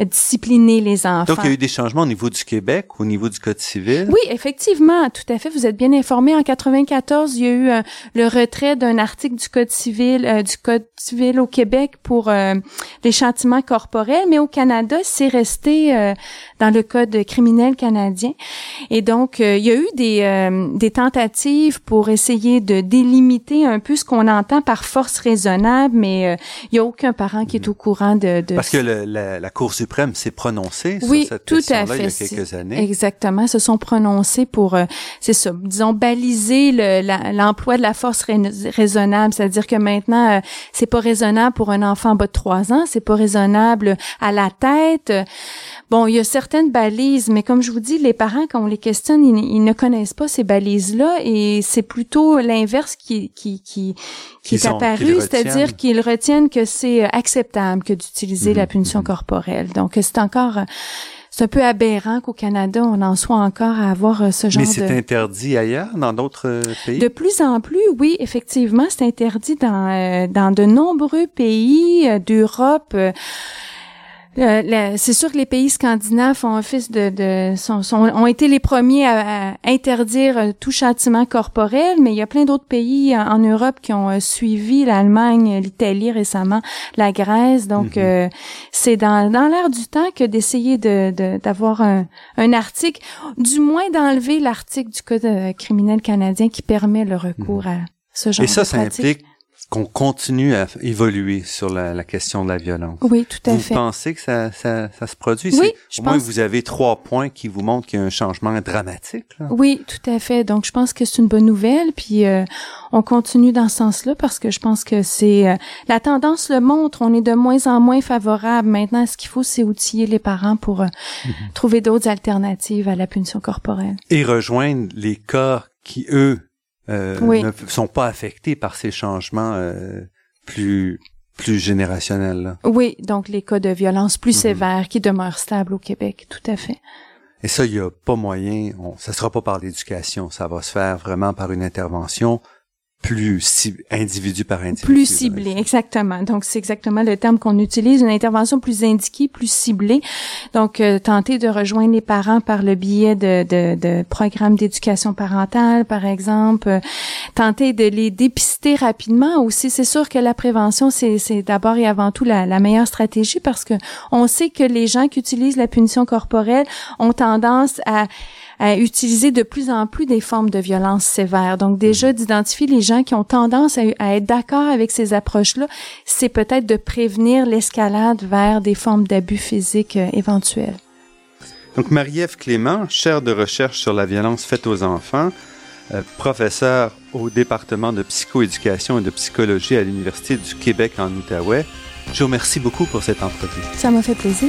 discipliner les enfants. Donc il y a eu des changements au niveau du Québec, au niveau du code civil? Oui, effectivement, tout à fait, vous êtes bien informé en 94, il y a eu euh, le retrait d'un article du Code civil euh, du Code civil au Québec pour euh, les châtiments corporels, mais au Canada, c'est resté euh, dans le Code criminel canadien. Et donc, il y a eu des, des tentatives pour essayer de délimiter un peu ce qu'on entend par force raisonnable, mais il y a aucun parent qui est au courant de... de Parce que la, la, Cour suprême s'est prononcée oui, sur cette tout à fait. il y a quelques années. Exactement, se sont prononcés pour, c'est ça, disons, baliser l'emploi de la force raisonnable, c'est-à-dire que maintenant, euh, c'est pas raisonnable pour un enfant bas de 3 ans, c'est pas raisonnable à la tête. Bon, il y a certaines balises, mais comme je vous dis, les parents, quand on les questionne, ils, ne connaissent pas ces balises-là et c'est plutôt l'inverse qui, qui, qui, qui est apparu, c'est-à-dire qu'ils retiennent que c'est acceptable que d'utiliser la mhm, punition mhm. corporelle. Donc, c'est encore c'est un peu aberrant qu'au Canada, on en soit encore à avoir euh, ce genre de... Mais c'est interdit ailleurs, dans d'autres euh, pays? De plus en plus, oui, effectivement, c'est interdit dans, euh, dans de nombreux pays d'Europe. Euh, c'est sûr que les pays scandinaves ont office de, de sont, ont été les premiers à, interdire euh, tout châtiment corporel, mais il y a plein d'autres pays en, Europe qui ont euh, suivi l'Allemagne, l'Italie récemment, la Grèce. Donc mhm. c'est dans, dans l'air du temps que d'essayer de, d'avoir un, un, article, du moins d'enlever l'article du code criminel canadien qui permet le recours mhm. à ce genre Et ça, ça implique qu'on continue à évoluer sur la, la, question de la violence. Oui, tout à vous fait. Vous pensez que ça, ça, ça se produit? Oui, je Au moins, pense... vous avez trois points qui vous montrent qu'il y a un changement dramatique. Là. Oui, tout à fait. Donc, je pense que c'est une bonne nouvelle. Puis, euh, on continue dans ce sens-là parce que je pense que c'est... Euh, la tendance le montre. On est de moins en moins favorable. Maintenant, ce qu'il faut, c'est outiller les parents pour euh, mm-hmm. trouver d'autres alternatives à la punition corporelle. Et rejoindre les cas qui, eux, euh, oui. ne sont pas affectés par ces changements euh, plus plus générationnels. Là. Oui, donc les cas de violence plus mm -hmm. sévères qui demeurent stables au Québec, tout à fait. Et ça, il y a pas moyen, on, ça sera pas par l'éducation, ça va se faire vraiment par une intervention plus ciblé, individu par individu. Plus ciblé, exactement. Donc, c'est exactement le terme qu'on utilise, une intervention plus indiquée, plus ciblée. Donc, euh, tenter de rejoindre les parents par le biais de, de, de programmes d'éducation parentale, par exemple. Euh, tenter de les dépister rapidement aussi. C'est sûr que la prévention, c'est d'abord et avant tout la, la meilleure stratégie parce que on sait que les gens qui utilisent la punition corporelle ont tendance à à utiliser de plus en plus des formes de violence sévères. Donc déjà d'identifier les gens qui ont tendance à, à être d'accord avec ces approches-là, c'est peut-être de prévenir l'escalade vers des formes d'abus physiques euh, éventuels. Donc Marie-Ève Clément, chaire de recherche sur la violence faite aux enfants, euh, professeure au département de psychoéducation et de psychologie à l'Université du Québec en Outaouais, je vous remercie beaucoup pour cette entrevue. Ça m'a fait plaisir.